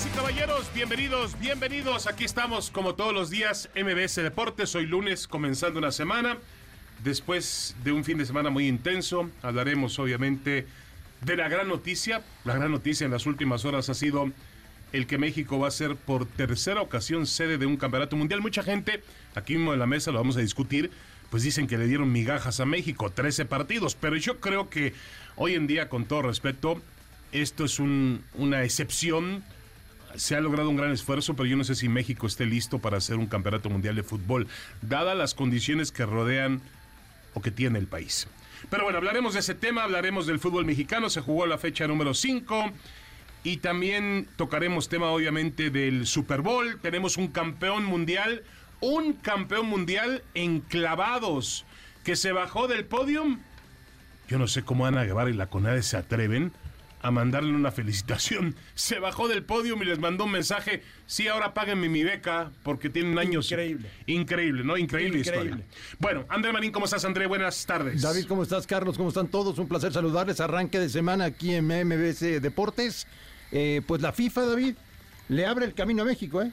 Damas y caballeros, bienvenidos, bienvenidos. Aquí estamos como todos los días, MBS Deportes. Hoy lunes, comenzando una semana. Después de un fin de semana muy intenso, hablaremos obviamente de la gran noticia. La gran noticia en las últimas horas ha sido el que México va a ser por tercera ocasión sede de un campeonato mundial. Mucha gente, aquí mismo en la mesa lo vamos a discutir, pues dicen que le dieron migajas a México, 13 partidos, pero yo creo que hoy en día, con todo respeto, esto es un, una excepción se ha logrado un gran esfuerzo, pero yo no sé si México esté listo para hacer un campeonato mundial de fútbol, dadas las condiciones que rodean o que tiene el país. Pero bueno, hablaremos de ese tema, hablaremos del fútbol mexicano, se jugó la fecha número 5 y también tocaremos tema obviamente del Super Bowl, tenemos un campeón mundial, un campeón mundial en clavados que se bajó del podium. Yo no sé cómo Ana Guevara y la CONADE se atreven a mandarle una felicitación. Se bajó del podio y les mandó un mensaje. Sí, ahora páguenme mi beca porque tienen años. Increíble. Increíble, ¿no? Increíble, Increíble. historia. Bueno, André Marín, ¿cómo estás, André? Buenas tardes. David, ¿cómo estás? Carlos, ¿cómo están todos? Un placer saludarles. Arranque de semana aquí en MBS Deportes. Eh, pues la FIFA, David, le abre el camino a México, ¿eh?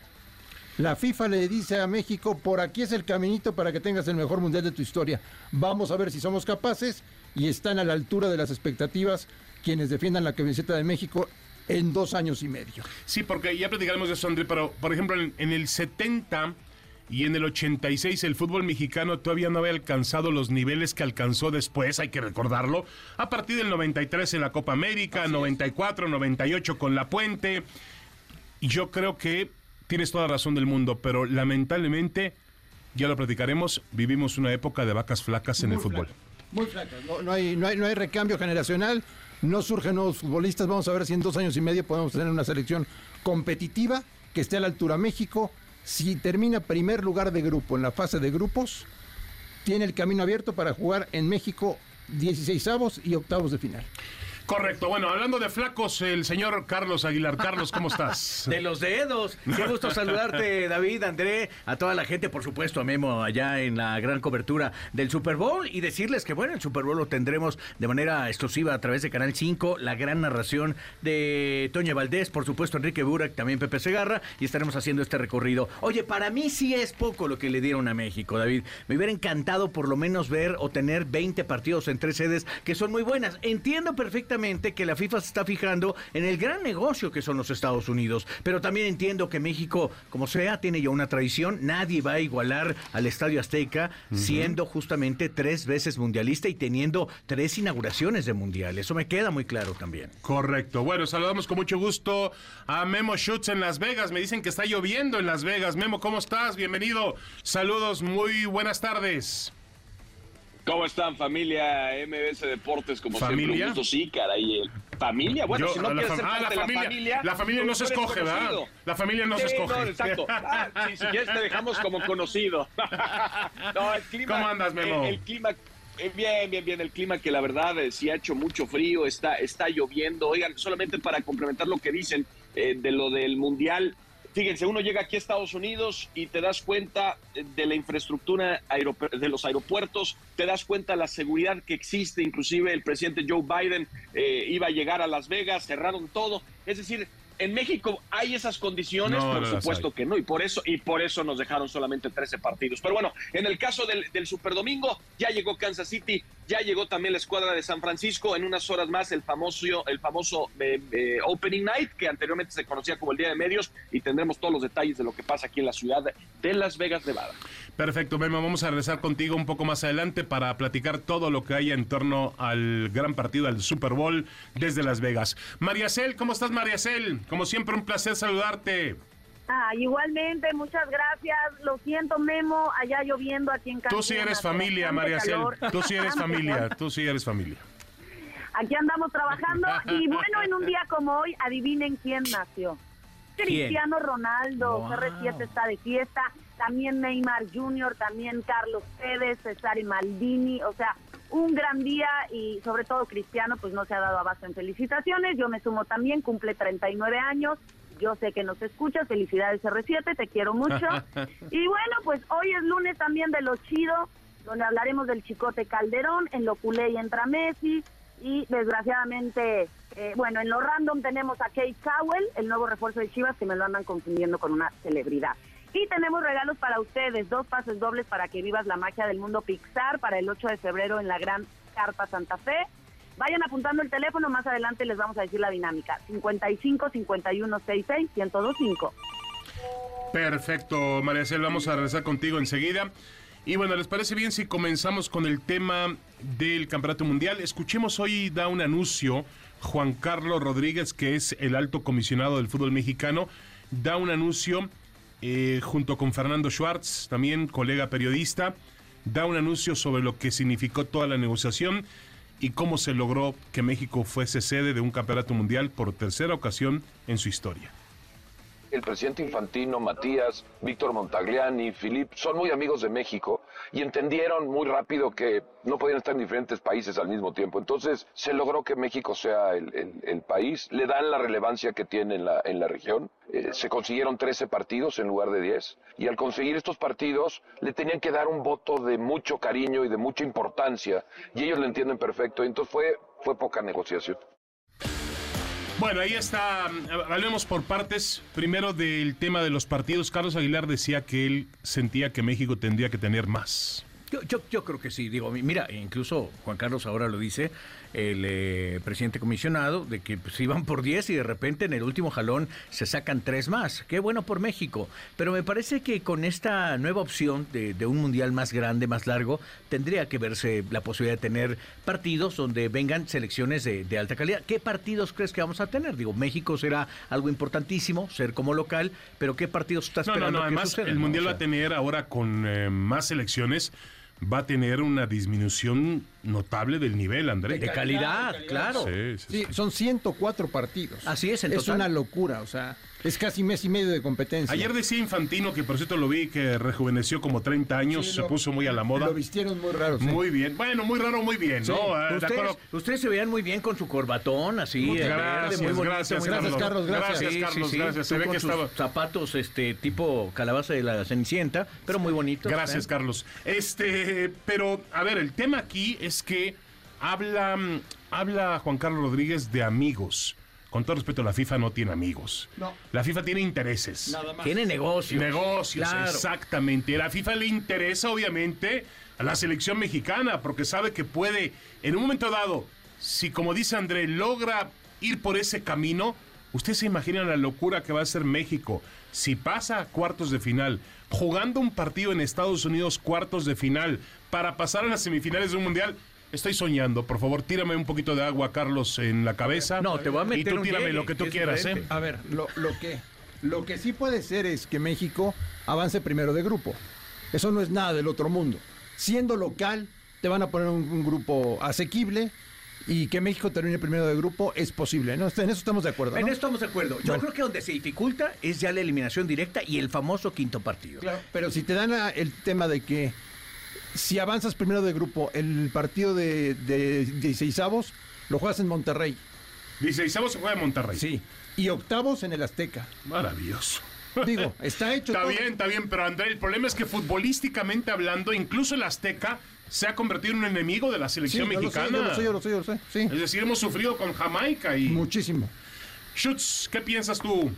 La FIFA le dice a México, por aquí es el caminito para que tengas el mejor mundial de tu historia. Vamos a ver si somos capaces y están a la altura de las expectativas quienes defiendan la camiseta de México en dos años y medio. Sí, porque ya platicaremos de eso, André, pero por ejemplo, en, en el 70 y en el 86 el fútbol mexicano todavía no había alcanzado los niveles que alcanzó después, hay que recordarlo, a partir del 93 en la Copa América, 94, 98 con La Puente. Y yo creo que tienes toda razón del mundo, pero lamentablemente, ya lo platicaremos, vivimos una época de vacas flacas en el fútbol. Muy flacas. No, no hay, no, hay, no hay recambio generacional, no surgen nuevos futbolistas. Vamos a ver si en dos años y medio podemos tener una selección competitiva que esté a la altura México. Si termina primer lugar de grupo en la fase de grupos, tiene el camino abierto para jugar en México 16 avos y octavos de final. Correcto. Bueno, hablando de flacos, el señor Carlos Aguilar. Carlos, ¿cómo estás? De los dedos. Qué gusto saludarte, David, André, a toda la gente, por supuesto, a Memo allá en la gran cobertura del Super Bowl y decirles que, bueno, el Super Bowl lo tendremos de manera exclusiva a través de Canal 5, la gran narración de Toña Valdés, por supuesto, Enrique Burak, también Pepe Segarra, y estaremos haciendo este recorrido. Oye, para mí sí es poco lo que le dieron a México, David. Me hubiera encantado por lo menos ver o tener 20 partidos en tres sedes que son muy buenas. Entiendo perfectamente que la FIFA se está fijando en el gran negocio que son los Estados Unidos, pero también entiendo que México, como sea, tiene ya una tradición, nadie va a igualar al Estadio Azteca siendo justamente tres veces mundialista y teniendo tres inauguraciones de mundial. Eso me queda muy claro también. Correcto. Bueno, saludamos con mucho gusto a Memo Schutz en Las Vegas. Me dicen que está lloviendo en Las Vegas. Memo, ¿cómo estás? Bienvenido. Saludos, muy buenas tardes. ¿Cómo están, familia MBS Deportes? Como ¿Familia? siempre, un gusto, sí, caray. ¿Familia? Bueno, Yo- si no quieres ser ah, parte la de la familia- familia... la familia no se escoge, ¿verdad? La familia no se escoge. no, exacto. Ah, sí, si quieres te dejamos como conocido. no, el clima... ¿Cómo andas, Memo? El, el clima... eh, Bien, bien, bien. El clima que la verdad eh, sí ha hecho mucho frío, está, está lloviendo. Oigan, solamente para complementar lo que dicen eh, de lo del Mundial, Fíjense, uno llega aquí a Estados Unidos y te das cuenta de la infraestructura de los aeropuertos, te das cuenta de la seguridad que existe, inclusive el presidente Joe Biden eh, iba a llegar a Las Vegas, cerraron todo. Es decir, en México hay esas condiciones, No, por no supuesto que no, y por eso, y por eso nos dejaron solamente 13 partidos. Pero bueno, en el caso del, del Super Domingo, ya llegó Kansas City, ya llegó también la escuadra de San Francisco, en unas horas más el famoso, el famoso eh, eh, Opening Night, que anteriormente se conocía como el Día de Medios, y tendremos todos los detalles de lo que pasa aquí en la ciudad de Las Vegas, Nevada. Perfecto, Memo. Vamos a regresar contigo un poco más adelante para platicar todo lo que haya en torno al gran partido, al Super Bowl desde Las Vegas. Mariacel, ¿cómo estás, Mariacel? Como siempre, un placer saludarte. Ah, igualmente, muchas gracias. Lo siento, Memo, allá lloviendo aquí en Cancún. Tú sí eres familia, Mariacel. calor. Tú sí eres familia. Tú sí eres familia. Aquí andamos trabajando y bueno, en un día como hoy, adivinen quién nació. Cristiano Ronaldo, Wow. CR7 está de fiesta, también Neymar Jr., también Carlos Pérez, Cesare Maldini, o sea, un gran día y sobre todo Cristiano pues no se ha dado abasto en felicitaciones, yo me sumo también, cumple 39 años, yo sé que nos escuchas, felicidades R7, te quiero mucho. y bueno, pues hoy es lunes también de lo chido, donde hablaremos del Chicote Calderón, en lo culé y entra Messi, y desgraciadamente, eh, bueno, en lo random tenemos a Kate Cowell, el nuevo refuerzo de Chivas, que me lo andan confundiendo con una celebridad. Y tenemos regalos para ustedes, dos pases dobles para que vivas la magia del mundo Pixar para el 8 de febrero en la Gran Carpa Santa Fe. Vayan apuntando el teléfono, más adelante les vamos a decir la dinámica. 55 51 66 1025. Perfecto, María Cel, vamos a regresar contigo enseguida. Y bueno, ¿les parece bien si comenzamos con el tema del Campeonato Mundial? Escuchemos hoy, da un anuncio, Juan Carlos Rodríguez, que es el alto comisionado del fútbol mexicano, da un anuncio eh, junto con Fernando Schwartz, también colega periodista, da un anuncio sobre lo que significó toda la negociación y cómo se logró que México fuese sede de un Campeonato Mundial por tercera ocasión en su historia. El presidente Infantino, Matías, Víctor Montagliani, Filip, son muy amigos de México y entendieron muy rápido que no podían estar en diferentes países al mismo tiempo. Entonces se logró que México sea el, país, le dan la relevancia que tiene en la región. Eh, se consiguieron 13 partidos en lugar de 10 y al conseguir estos partidos le tenían que dar un voto de mucho cariño y de mucha importancia y ellos lo entienden perfecto. Entonces fue, fue poca negociación. Bueno, ahí está. Hablemos por partes. Primero del tema de los partidos. Carlos Aguilar decía que él sentía que México tendría que tener más. Yo, yo, yo creo que sí, digo, mira, incluso Juan Carlos ahora lo dice, el eh, presidente comisionado, de que pues, iban por 10 y de repente en el último jalón se sacan tres más. Qué bueno por México. Pero me parece que con esta nueva opción de, de un mundial más grande, más largo, tendría que verse la posibilidad de tener partidos donde vengan selecciones de, de alta calidad. ¿Qué partidos crees que vamos a tener? Digo, México será algo importantísimo, ser como local, pero ¿qué partidos estás No, no, esperando no. que Además, el no? Mundial O va a tener ahora con eh, más selecciones, va a tener una disminución notable del nivel, André. de calidad, claro. Sí, sí, sí. Sí, son 104 partidos. Así es, en Es total. una locura, o sea, es casi mes y medio de competencia. Ayer decía Infantino, que por cierto lo vi, que rejuveneció como 30 años, Sí, se lo- puso muy a la moda. Lo vistieron muy raro. sí. Muy bien. Bueno, muy raro, muy bien, Sí. ¿no? Ah, de Ustedes, acuerdo. ustedes se veían muy bien con su corbatón, así. Eh, verde, gracias, muy bonito, gracias, muy Gracias, Carlos. Carlos, gracias. Gracias, Carlos, gracias. Se Tú ve con que sus estaba- zapatos este tipo calabaza de la Cenicienta, pero muy bonitos. Gracias, ¿eh? Carlos. Este, pero, a ver, el tema aquí es que habla, habla Juan Carlos Rodríguez de amigos. Con todo respeto, la FIFA no tiene amigos. No. La FIFA tiene intereses. Nada más. Tiene negocios. Negocios, Claro. exactamente. A la FIFA le interesa, obviamente, a la selección mexicana, porque sabe que puede, en un momento dado, si como dice André, logra ir por ese camino, usted se imagina la locura que va a ser México si pasa a cuartos de final, jugando un partido en Estados Unidos, cuartos de final, para pasar a las semifinales de un mundial. Estoy soñando, por favor, tírame un poquito de agua, Carlos, en la cabeza. No, te voy a meter Y tú un tírame llegue, lo que tú que quieras, ¿eh? A ver, lo, lo que, lo que sí puede ser es que México avance primero de grupo. Eso no es nada del otro mundo. Siendo local, te van a poner un, un grupo asequible y que México termine primero de grupo es posible. ¿no? En eso estamos de acuerdo. En ¿no? esto estamos de acuerdo. Yo creo que donde se dificulta es ya la eliminación directa y el famoso quinto partido. Claro, pero si te dan el tema de que si avanzas primero de grupo, el partido de, de 16 lo juegas en Monterrey. Dice, se juega en Monterrey. Sí. Y octavos en el Azteca. Maravilloso. Digo, está hecho Está todo. bien, está bien, pero André, el problema es que futbolísticamente hablando, incluso el Azteca se ha convertido en un enemigo de la Sí, selección yo lo sé, mexicana. yo lo sé, yo lo sé, yo lo sé. Sí. Es decir, hemos sufrido con Jamaica y... Muchísimo. Schutz, ¿qué piensas tú?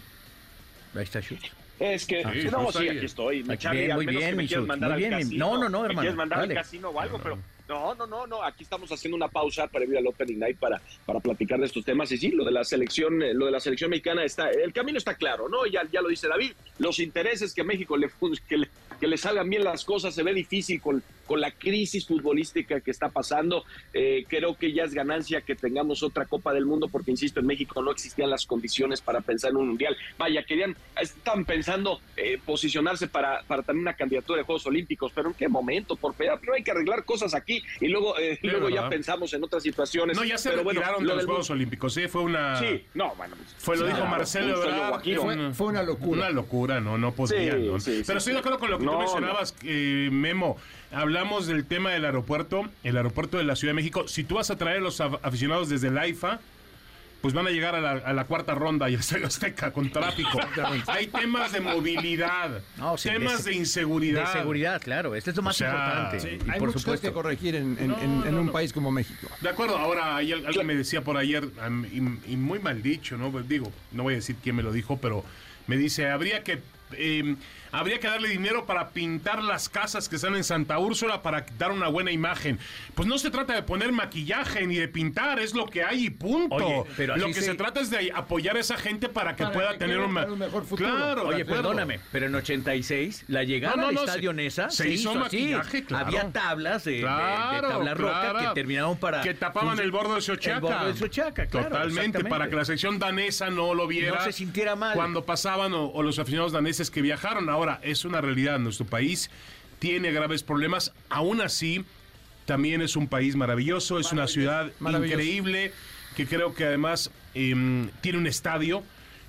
Ahí está Schutz. Es que, Sí, no, está sí, aquí estoy. mi Charlie, bien, al muy bien, me mi mandar muy al bien, mi- casino, no, no, no, hermano, quieres mandar dale. al casino o algo, pero no, no, no, no, aquí estamos haciendo una pausa para ir al Opening Night para, para platicar de estos temas y sí, lo de la selección, eh, lo de la selección mexicana está, el camino está claro, ¿no? Ya, ya lo dice David, los intereses que México le, que le, que le salgan bien las cosas se ve difícil con, con la crisis futbolística que está pasando. Eh, creo que ya es ganancia que tengamos otra Copa del Mundo, porque insisto, en México no existían las condiciones para pensar en un mundial. Vaya, querían, están pensando eh, posicionarse para, para también una candidatura de Juegos Olímpicos, pero en qué momento, por pero hay que arreglar cosas aquí y luego, eh, luego ya pensamos en otras situaciones. No, ya se pero retiraron de los Juegos Olímpicos, sí, fue una. Sí, no, bueno. Fue lo dijo Marcelo fue, fue, una locura. Una locura, no, no podían. ¿no? pero estoy de acuerdo con lo que tú mencionabas, eh, Memo. Hablamos del tema del aeropuerto, el aeropuerto de la Ciudad de México. Si tú vas a traer a los aficionados desde el AIFA, pues van a llegar a la, cuarta ronda y el Estadio Azteca con tráfico. Hay temas de movilidad, temas de, inseguridad. De seguridad, claro, esto es lo más importante. hay por supuesto que corregir en, un país como México. De acuerdo, ahora alguien me decía por ayer, y, muy mal dicho, ¿no? Digo, no voy a decir quién me lo dijo, pero me dice, habría que eh, habría que darle dinero para pintar las casas que están en Santa Úrsula para dar una buena imagen. Pues no se trata de poner maquillaje ni de pintar, es lo que hay y punto. pero lo que se... trata es de apoyar a esa gente para que pueda tener un, mejor futuro. Claro, Oye, perdóname, pero en 86 la llegada al estadio Nesa se, hizo, maquillaje, Claro. Había tablas de, tabla roca que terminaban para que tapaban el borde de Xochaca. El borde de Xochaca, claro, Totalmente, para que la sección danesa no lo viera. No se sintiera mal. Cuando pasaban o, o los aficionados daneses que viajaron. Ahora, es una realidad. Nuestro país tiene graves problemas. Aún así, también es un país maravilloso, es una ciudad increíble, que creo que además em, tiene un estadio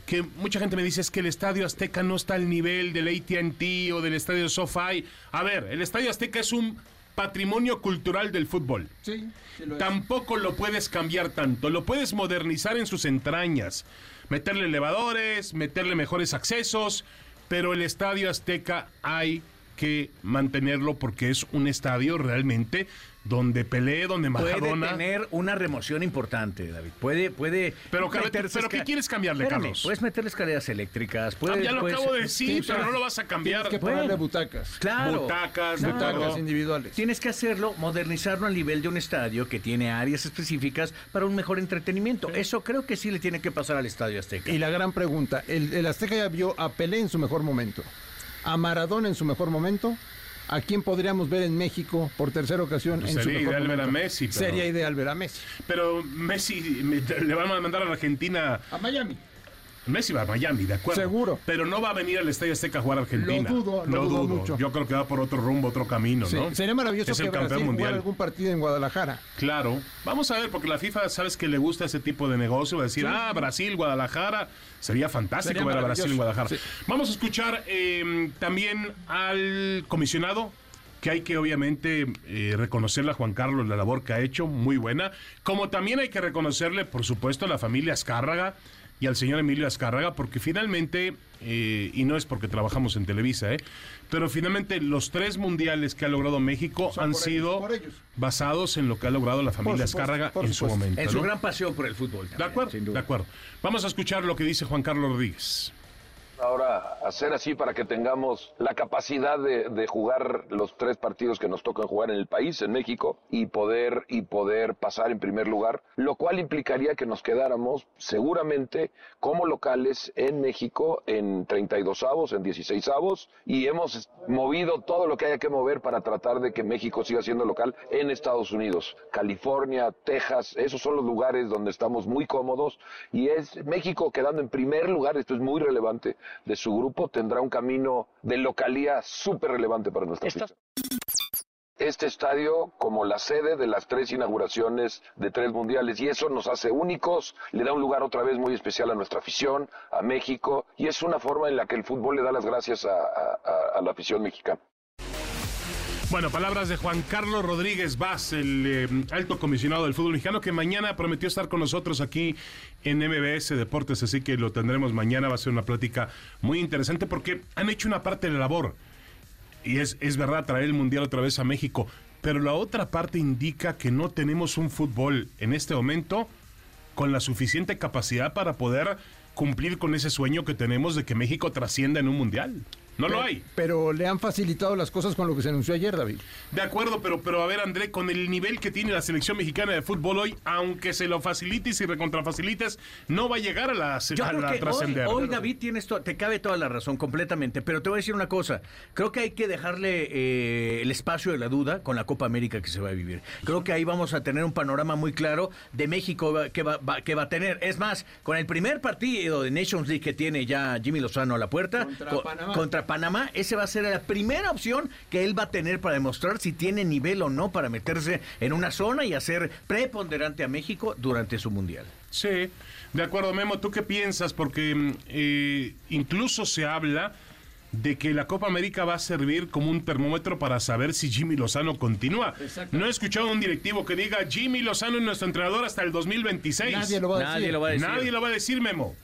que mucha gente me dice es que el Estadio Azteca no está al nivel del AT&T o del Estadio SoFi. A ver, el Estadio Azteca es un patrimonio cultural del fútbol. Tampoco lo puedes cambiar tanto, lo puedes modernizar en sus entrañas, meterle elevadores, meterle mejores accesos, pero el Estadio Azteca hay que mantenerlo porque es un estadio realmente donde Pelé, donde Maradona... Puede tener una remoción importante, David. Puede, puede... Pero, pero ¿qué quieres cambiarle, Carlos? Puedes meterle escaleras eléctricas, puedes... Ah, ya lo acabo de decir, pero no lo vas a cambiar. Tienes que ponerle butacas. Claro. Butacas, butacas individuales. Tienes que hacerlo, modernizarlo al nivel de un estadio que tiene áreas específicas para un mejor entretenimiento. Eso creo que sí le tiene que pasar al Estadio Azteca. Y la gran pregunta, el, el Azteca ya vio a Pelé en su mejor momento a Maradona en su mejor momento. ¿A quién podríamos ver en México por tercera ocasión pues en sería su ideal ver a Messi. Pero... Sería ideal ver a Messi. Pero Messi le van a mandar a la Argentina. A Miami. Messi va a Miami, de acuerdo. Seguro. Pero no va a venir al Estadio Azteca a jugar a Argentina. Lo dudo, lo, dudo, mucho. Yo creo que va por otro rumbo, otro camino, ¿no? Sería maravilloso es que el Brasil campeón mundial. algún partido en Guadalajara. Claro. Vamos a ver, porque la FIFA, sabes que le gusta ese tipo de negocio. Va a decir, ah, Brasil, Guadalajara. Sería fantástico Sería ver a Brasil en Guadalajara. Sí. Vamos a escuchar eh, también al comisionado que hay que obviamente eh, reconocerle a Juan Carlos la labor que ha hecho, muy buena, como también hay que reconocerle, por supuesto, a la familia Azcárraga y al señor Emilio Azcárraga, porque finalmente, eh, y no es porque trabajamos en Televisa, eh, pero finalmente los tres mundiales que ha logrado México Son han sido ellos, por ellos. basados en lo que ha logrado la familia supuesto, Azcárraga por en su supuesto. momento. En su ¿no? gran pasión por el fútbol. De también, acuerdo, sin duda. de acuerdo. Vamos a escuchar lo que dice Juan Carlos Rodríguez. Ahora, hacer así para que tengamos la capacidad de, de, jugar los tres partidos que nos tocan jugar en el país, en México, y poder, y poder pasar en primer lugar, lo cual implicaría que nos quedáramos seguramente como locales en México en 32 avos, en 16 avos, y hemos movido todo lo que haya que mover para tratar de que México siga siendo local en Estados Unidos, California, Texas, esos son los lugares donde estamos muy cómodos, y es México quedando en primer lugar, esto es muy relevante, de su grupo tendrá un camino de localía súper relevante para nuestra Esta- fiesta. Este estadio como la sede de las tres inauguraciones de tres mundiales y eso nos hace únicos, le da un lugar otra vez muy especial a nuestra afición, a México y es una forma en la que el fútbol le da las gracias a- a la afición mexicana. Bueno, palabras de Juan Carlos Rodríguez Vaz, el eh, alto comisionado del fútbol mexicano, que mañana prometió estar con nosotros aquí en MBS Deportes, así que lo tendremos mañana. Va a ser una plática muy interesante porque han hecho una parte de la labor. Y es, es verdad, traer el Mundial otra vez a México. Pero la otra parte indica que no tenemos un fútbol en este momento con la suficiente capacidad para poder cumplir con ese sueño que tenemos de que México trascienda en un Mundial. No lo hay. Pero le han facilitado las cosas con lo que se anunció ayer, David. De acuerdo, pero, pero a ver, André, con el nivel que tiene la selección mexicana de fútbol hoy, aunque se lo facilites y recontrafacilites, no va a llegar a la, Yo a creo la hoy, trascender. hoy, David, tienes to- te cabe toda la razón completamente, pero te voy a decir una cosa. Creo que hay que dejarle eh, el espacio de la duda con la Copa América que se va a vivir. Creo que ahí vamos a tener un panorama muy claro de México que va, va- que va a tener. Es más, con el primer partido de Nations League que tiene ya Jimmy Lozano a la puerta, Contra co- Panamá. contra Panamá, ese va a ser la primera opción que él va a tener para demostrar si tiene nivel o no para meterse en una zona y hacer preponderante a México durante su mundial. Sí, de acuerdo, Memo. ¿Tú qué piensas? Porque mm, eh, incluso se habla de que la Copa América va a servir como un termómetro para saber si Jimmy Lozano continúa. Exacto. No he escuchado a un directivo que diga Jimmy Lozano es nuestro entrenador hasta el 2026. Nadie lo va a Nadie decir. lo va a decir. Nadie lo va a decir, Memo.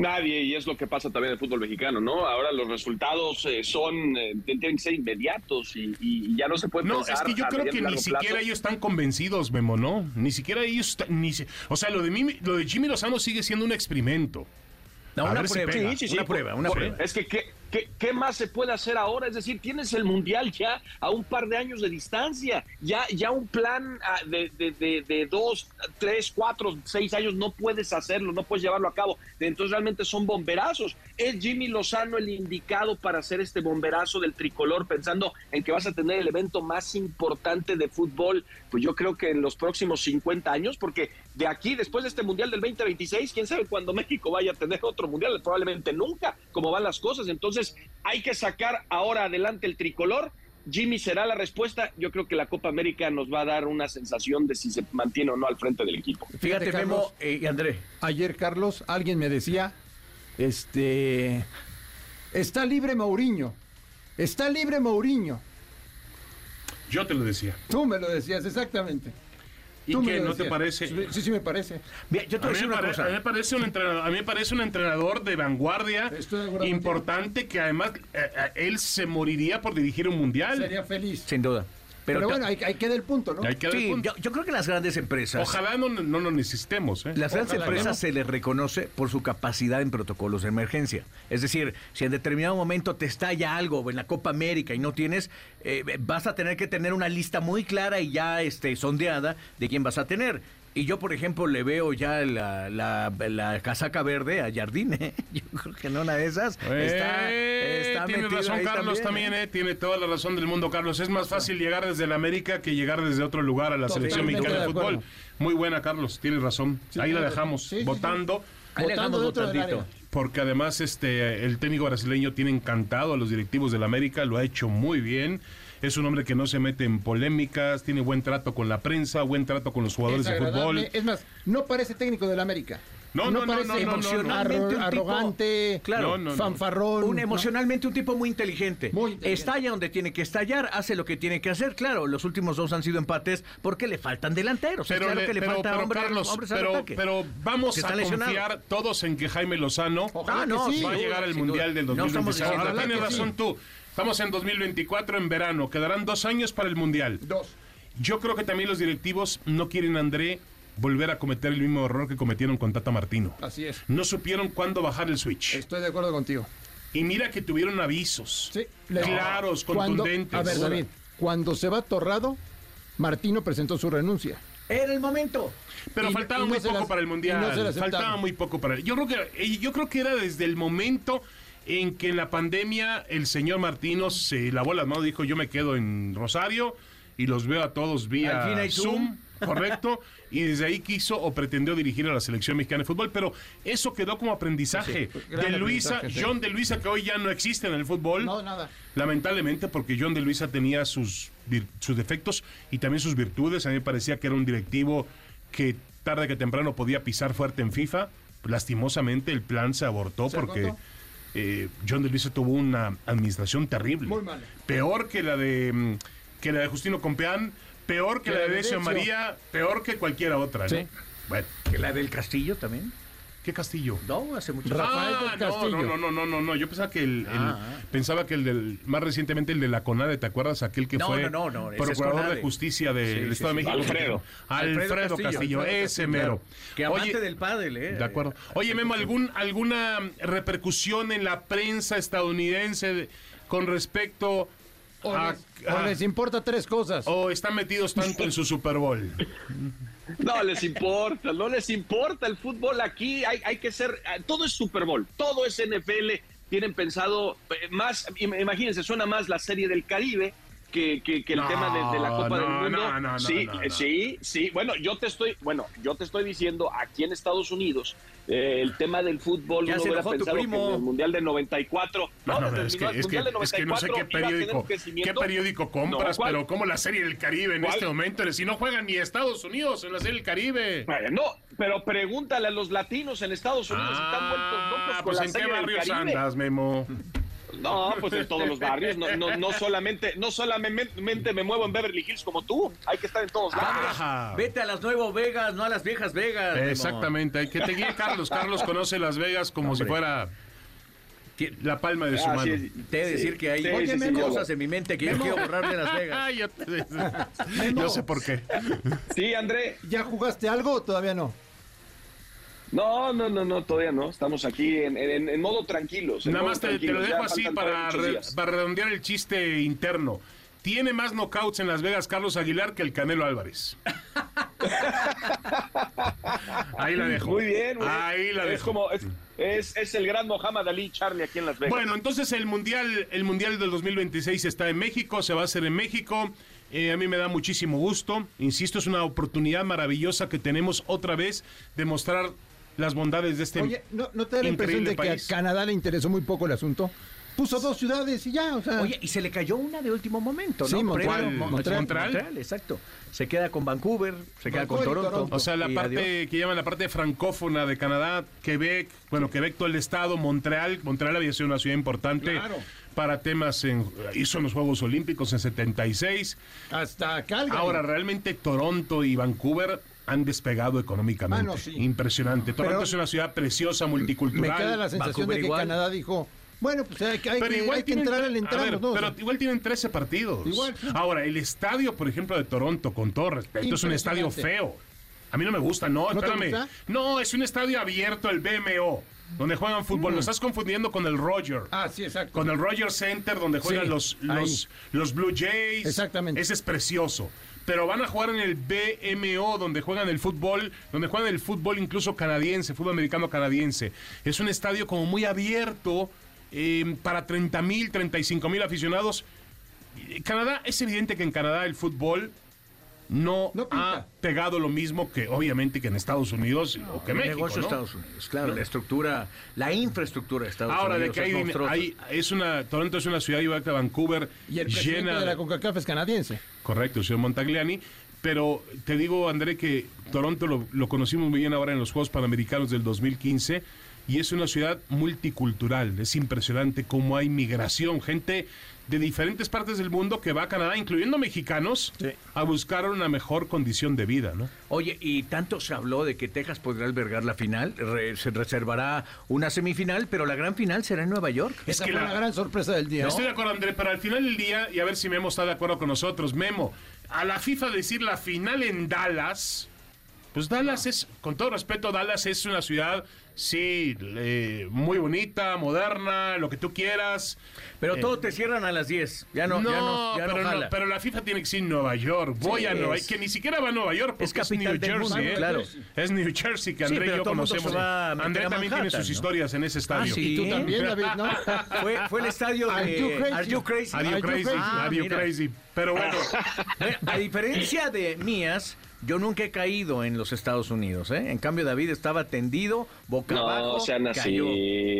Nadie, y es lo que pasa también en el fútbol mexicano, ¿no? Ahora los resultados eh, son, eh, tienen que ser inmediatos y, y ya no se puede No, es que yo creo que ni siquiera plazo. ellos están convencidos, Memo, ¿no? Ni siquiera ellos, ni si- o sea, lo de, Mimi- lo de Jimmy Lozano sigue siendo un experimento. No, una ver si prueba, pega. Sí, sí, sí, una por- prueba, una por- prueba. Es que, ¿qué, qué, más se puede hacer ahora? Es decir, tienes el Mundial ya a un par de años de distancia. Ya, ya un plan ah, de, de, de dos, tres, cuatro, seis años no puedes hacerlo, no puedes llevarlo a cabo. Entonces realmente son bomberazos. ¿Es Jimmy Lozano el indicado para hacer este bomberazo del tricolor pensando en que vas a tener el evento más importante de fútbol? Pues yo creo que en los próximos 50 años, porque de aquí, después de este Mundial del 2026, quién sabe cuándo México vaya a tener otro Mundial, probablemente nunca, como van las cosas. Entonces hay que sacar ahora adelante el tricolor. Jimmy será la respuesta. Yo creo que la Copa América nos va a dar una sensación de si se mantiene o no al frente del equipo. Fíjate, Fíjate, Memo eh, y André. Ayer, Carlos, alguien me decía, este, está libre Mourinho, está libre Mourinho. Yo te lo decía. Tú me lo decías, exactamente. ¿Y Tú lo ¿No te parece? Sí, sí, me parece. Mira, yo te A mí, una pare- cosa. a mí me parece un entrenador, a mí me parece un entrenador de vanguardia de importante que además eh, eh, él se moriría por dirigir un mundial. Sería feliz. Sin duda. Pero, Pero, bueno, ahí, ahí queda el punto, ¿no? Hay que dar sí, punto. yo, yo creo que las grandes empresas. Ojalá no, no lo necesitemos. ¿eh? Las grandes Ojalá empresas no. se les reconoce por su capacidad en protocolos de emergencia. Es decir, si en determinado momento te estalla algo en la Copa América y no tienes, eh, vas a tener que tener una lista muy clara y ya este, sondeada de quién vas a tener. Y yo, por ejemplo, le veo ya la, la- la casaca verde a Jardine. Yo creo que en una de esas está, Eh, está tiene metido razón ahí Carlos también, ¿eh? eh, tiene toda la razón del mundo Carlos. Es más fácil llegar desde la América que llegar desde otro lugar a la Totalmente selección mexicana de de fútbol. Muy buena Carlos, tienes razón. Sí, Ahí la dejamos Sí, sí, sí. votando. Ahí Votando votandito. Porque además este el técnico brasileño tiene encantado a los directivos del América, lo ha hecho muy bien. Es un hombre que no se mete en polémicas, tiene buen trato con la prensa, buen trato con los jugadores Es de fútbol. Es más, no parece técnico del América. No, no, no, parece no, no, no, no. Emocionalmente un tipo- arrogante, Claro. No, no, no. fanfarrón. Un ¿no? emocionalmente un tipo muy inteligente. Muy inteligente. Estalla donde tiene que estallar, hace lo que tiene que hacer. Claro, los últimos dos han sido empates porque le faltan delanteros. Es Pero, claro le- que le pero- falta pero, hombre- Carlos, hombres al pero, ataque. pero vamos a lesionado. confiar todos en que Jaime Lozano Ojalá Ah, no, que sí. va a llegar al Mundial duda. del No estamos 2026. diciendo Ahora tienes que sí. razón tú. Estamos en 2024 en verano. Quedarán dos años para el Mundial. Dos. Yo creo que también los directivos no quieren, André, volver a cometer el mismo error que cometieron con Tata Martino. Así es. No supieron cuándo bajar el switch. Estoy de acuerdo contigo. Y mira que tuvieron avisos. Sí, Claros, contundentes. A ver, David, cuando se va Torrado, Martino presentó su renuncia. Era el momento. Pero Y- faltaba y no muy poco las- para el mundial. no faltaba muy poco para el. Yo creo que yo creo que era desde el momento en que en la pandemia el señor Martino se lavó las manos, dijo yo me quedo en Rosario y los veo a todos vía Al fin hay Zoom, Zoom. correcto, y desde ahí quiso o pretendió dirigir a la selección mexicana de fútbol, pero eso quedó como aprendizaje. Sí, de Luisa, aprendizaje, sí. John de Luisa que hoy ya no existe en el fútbol. No, nada. Lamentablemente, porque John de Luisa tenía sus, sus defectos y también sus virtudes. A mí me parecía que era un directivo que tarde que temprano podía pisar fuerte en FIFA. Lastimosamente, el plan se abortó ¿Se porque? Eh, John de Luisa tuvo una administración terrible. Muy mala. Peor que la de mm, que la de Justino Compeán, peor que, la de Decio Decio. María, peor que cualquiera otra. ¿no? Sí. Bueno, Que la del Castillo también. ¿Qué Castillo? No, hace mucho Rafael Ah, del no, Castillo. No, no, no, no, no. Yo pensaba que el, el- Ah. pensaba que el del más recientemente el de la CONADE, ¿te acuerdas? Aquel que No, fue no, no, no, ese es procurador de justicia del sí, Estado de sí. México. Alfredo. Alfredo, Castillo, ese mero. Que amante Oye, del pádel, ¿eh? De acuerdo. Oye, Memo, ¿algún, ¿alguna repercusión en la prensa estadounidense de- con respecto O a... les, o les importa tres cosas. o están metidos tanto en su Super Bowl? No les importa, no les importa el fútbol aquí. Hay, hay que ser, todo es Super Bowl, todo es NFL. Tienen pensado eh, más, im- imagínense, suena más la serie del Caribe que, que- que el No, tema de, de la Copa no, del Mundo. no, no, no, sí, no, eh, no. sí, sí. Bueno, yo te estoy, bueno, yo te estoy diciendo aquí en Estados Unidos eh, el tema del fútbol. Ya hubiera pensado que primo. en el mundial del 94. No, no, no, el es que, Mundial es que, del es que no sé qué 94 iba a tener un periódico, qué crecimiento. periódico compras, pero como la serie del Caribe en ¿Cuál? este momento, si no juegan ni Estados Unidos en la serie del Caribe. Bueno, no, pero pregúntale a los latinos en Estados Unidos si están vueltos locos Ah, con pues la en qué serie barrios Caribe. andas, Memo. No, pues en todos los barrios. No, no, no solamente, no solamente me muevo en Beverly Hills como tú. Hay que estar en todos lados. Ajá. Vete a las Nuevas Vegas, no a las viejas Vegas. Exactamente, hay que te guíe Carlos. Carlos conoce Las Vegas como si fuera la palma de su Ah, mano. sí, Te he de sí, decir que hay sí, cosas en mi mente que yo quiero borrar de Las Vegas. Yo, te- yo sé por qué. Sí, André. ¿Ya jugaste algo o todavía no? No, no, no, no, todavía no. Estamos aquí en, en- en modo tranquilos. en Nada modo más te, te lo dejo Ya así para, re- redondear el chiste interno. Tiene más knockouts en Las Vegas Carlos Aguilar que el Canelo Álvarez. Ahí la dejo. Muy bien, muy bien. Ahí la es dejo. como es, es, es el gran Mohamed Ali Charlie aquí en Las Vegas. Bueno, entonces el mundial, el mundial del 2026 está en México, se va a hacer en México. Eh, a mí me da muchísimo gusto. Insisto, es una oportunidad maravillosa que tenemos otra vez de mostrar las bondades de este Oye, ¿no, no te da la impresión de que a. Canadá le interesó muy poco el asunto? Puso dos ciudades y ya, o sea... Oye, y se le cayó una de último momento, ¿no? Sí, Montreal, Montreal. Montreal. exacto. Se queda con Vancouver, se queda con Vancouver Toronto. Toronto. O sea, la y parte adiós. que llaman la parte francófona de Canadá, Quebec, bueno, Quebec todo el estado, Montreal, Montreal había sido una ciudad importante Claro. para temas en hizo los Juegos Olímpicos en 76. Hasta Calgary. Ahora realmente Toronto y Vancouver han despegado económicamente. Ah, sí. Impresionante. Toronto Pero- es una ciudad preciosa, Me multicultural. queda la sensación Vancouver de que igual. Canadá dijo, bueno, pues hay, que- hay Pero que, igual hay que tienen, entrar al a entramos, ver, ¿no? O pero sea, igual tienen 13 partidos. Igual. Ahora, el estadio, por ejemplo, de Toronto, con todo respeto, es un estadio feo. A mí no me gusta, no, ¿No te espérame. gusta? No, es un estadio abierto, el BMO, donde juegan fútbol. Lo estás confundiendo con el Roger. Ah, sí, exacto. Con el Roger Center, donde juegan Sí, los, los, los Blue Jays. Exactamente. Ese es precioso. Pero van a jugar en el BMO, donde juegan el fútbol, donde juegan el fútbol incluso canadiense, fútbol americano canadiense. Es un estadio como muy abierto eh, para 30 mil, 35 mil aficionados. Canadá, es evidente que en Canadá el fútbol no, ha pegado lo mismo que obviamente que en Estados Unidos o que El México. negocio de ¿no? Estados Unidos, claro, la estructura, la infraestructura de Estados Ahora, de Unidos. que hay, es din- monstruosa. hay- es una, Toronto es una ciudad igual que Vancouver, Y el presidente llena de la CONCACAF es canadiense. Correcto, el señor Montagliani. Pero te digo, André, que Toronto lo, lo conocimos muy bien ahora en los Juegos Panamericanos del 2015 y es una ciudad multicultural. Es impresionante cómo hay migración, gente de diferentes partes del mundo que va a Canadá, incluyendo mexicanos, Sí. a buscar una mejor condición de vida, ¿no? Oye, y tanto se habló de que Texas podrá albergar la final, re- se reservará una semifinal, pero la gran final será en Nueva York. Esa que fue la- la gran sorpresa del día. Estoy de acuerdo, André, pero al final del día, y a ver si Memo está de acuerdo con nosotros, Memo, a la FIFA decir la final en Dallas, pues Dallas es, con todo respeto, Dallas es una ciudad, sí, eh, muy bonita, moderna, lo que tú quieras. Pero Eh, todo te cierran a las 10. Ya no, no, ya no, ya no pero, no, jala. pero la FIFA tiene que ser en Nueva York. Voy Sí, a Nueva es- que ni siquiera va a Nueva York porque es es, New Jersey, mundo, ¿eh? claro. Es New Jersey que Sí, André y yo conocemos. André también tiene sus ¿no? historias en ese estadio. sí. Y tú también, David, ¿no? Fue, fue el estadio Are you de crazy? Are You Crazy. Are you Are you crazy? Ah, Are you mira. crazy? Pero bueno, Bueno, a diferencia de mías, yo nunca he caído en los Estados Unidos. ¿eh? En cambio, David estaba tendido, boca abajo. No sean así, cayó.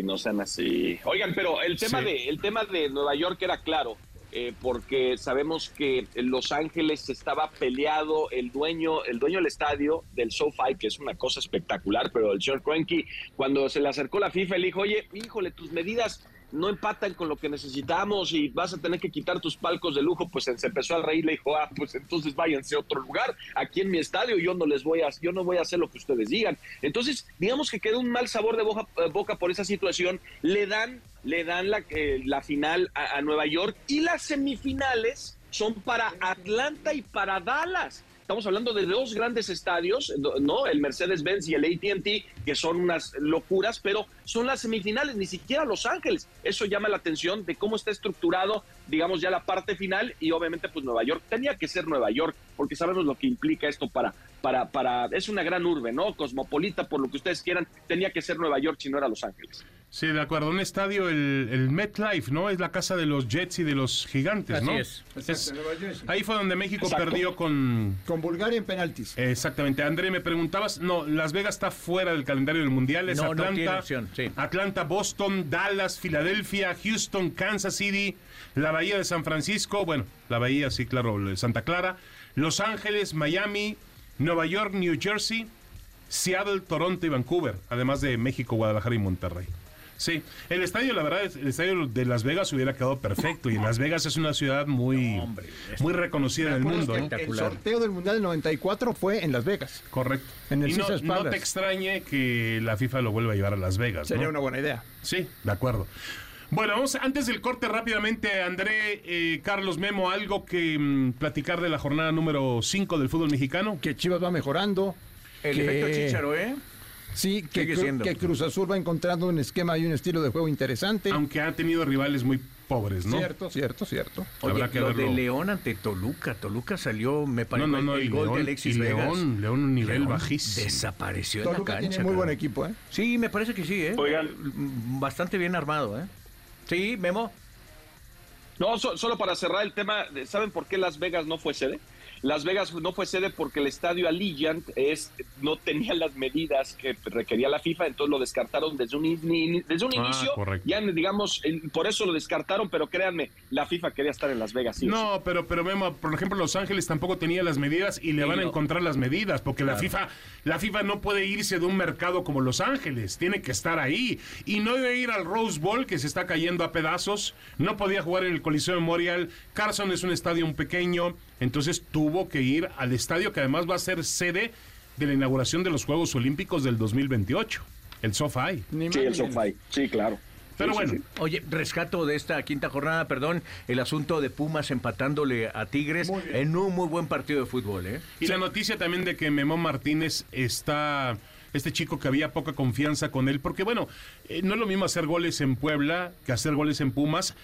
no sean así. Oigan, pero el tema Sí. de el tema de Nueva York era claro, eh, porque sabemos que en Los Ángeles estaba peleado el dueño, el dueño del estadio del SoFi, que es una cosa espectacular, pero el señor Kroenke, cuando se le acercó la FIFA, le dijo, oye, híjole, tus medidas no empatan con lo que necesitamos y vas a tener que quitar tus palcos de lujo, pues se empezó a reír, le dijo, ah, pues entonces váyanse a otro lugar, aquí en mi estadio yo no les voy a, yo no voy a hacer lo que ustedes digan. Entonces, digamos que quedó un mal sabor de boca, eh, boca por esa situación, le dan, le dan la, eh, la final a Nueva York y las semifinales son para Atlanta y para Dallas. Estamos hablando de dos grandes estadios, ¿no? El Mercedes-Benz y el ATT, que son unas locuras, pero son las semifinales, ni siquiera Los Ángeles. Eso llama la atención de cómo está estructurado, digamos, ya la parte final y obviamente pues Nueva York. Tenía que ser Nueva York, porque sabemos lo que implica esto para, para, para, es una gran urbe, ¿no? Cosmopolita, por lo que ustedes quieran, tenía que ser Nueva York si no era Los Ángeles. Sí, de acuerdo. Un estadio, el, el MetLife, ¿no? Es la casa de los Jets y de los gigantes, Así ¿no? es. Es- ahí fue donde México Exacto. perdió con... Con Bulgaria en penaltis. Exactamente. André, me preguntabas, no, Las Vegas está fuera del calendario del Mundial. Es No, no Atlanta, tiene opción, sí. Atlanta, Boston, Dallas, Filadelfia, Houston, Kansas City, la Bahía de San Francisco, bueno, la Bahía, sí, claro, de Santa Clara, Los Ángeles, Miami, Nueva York, New Jersey, Seattle, Toronto y Vancouver, además de México, Guadalajara y Monterrey. Sí, el estadio, la verdad, el estadio de Las Vegas hubiera quedado perfecto y Las Vegas es una ciudad muy, hombre, muy reconocida en el ¿Recuerdas mundo. ¿eh? El sorteo del Mundial del 94 fue en Las Vegas. Correcto. En el y no, te extrañe que la FIFA lo vuelva a llevar a Las Vegas. ¿no? Sería una buena idea. Sí, de acuerdo. Bueno, vamos antes del corte rápidamente, André, eh, Carlos Memo, algo que mm, platicar de la jornada número 5 del fútbol mexicano. Que Chivas va mejorando. El que- efecto Chicharo, ¿eh? Sí, que, Cru- Cruz Azul va encontrando un esquema y un estilo de juego interesante. Aunque ha tenido rivales muy pobres, ¿no? Cierto, cierto, cierto. Oye, Habrá que lo verlo. de León ante Toluca. Toluca salió, me parece, No, no, no, el, gol León- de Alexis y Vegas. León, León un nivel León bajísimo. Desapareció en la Toluca cancha. tiene muy buen equipo, ¿eh? Sí, me parece que sí, ¿eh? Oigan. Bastante bien armado, ¿eh? Sí, Memo. No, so- solo para cerrar el tema, ¿saben por qué Las Vegas no fue sede? Las Vegas no fue sede porque el estadio Allegiant es, no tenía las medidas que requería la FIFA, entonces lo descartaron desde un, in- desde un Ah, inicio. correcto. Ya, digamos, por eso lo descartaron, pero créanme, la FIFA quería estar en Las Vegas. sí o sí. No, pero, pero Memo, por ejemplo, Los Ángeles tampoco tenía las medidas y le Sí, van a encontrar las medidas, porque la FIFA, la FIFA no puede irse de un mercado como Los Ángeles, tiene que estar ahí. Y no iba a ir al Rose Bowl, que se está cayendo a pedazos, no podía jugar en el Coliseo Memorial, Carson es un estadio un pequeño, entonces tuvo que ir al estadio que además va a ser sede de la inauguración de los Juegos Olímpicos del 2028, el SoFi. Sí, el. SoFi, sí, claro. Pero bueno. Oye, rescato de esta quinta jornada, perdón, el asunto de Pumas empatándole a Tigres en un muy buen partido de fútbol, ¿eh? Y la noticia también de que Memo Martínez está, este chico que había poca confianza con él, porque bueno, eh, no es lo mismo hacer goles en Puebla que hacer goles en Pumas.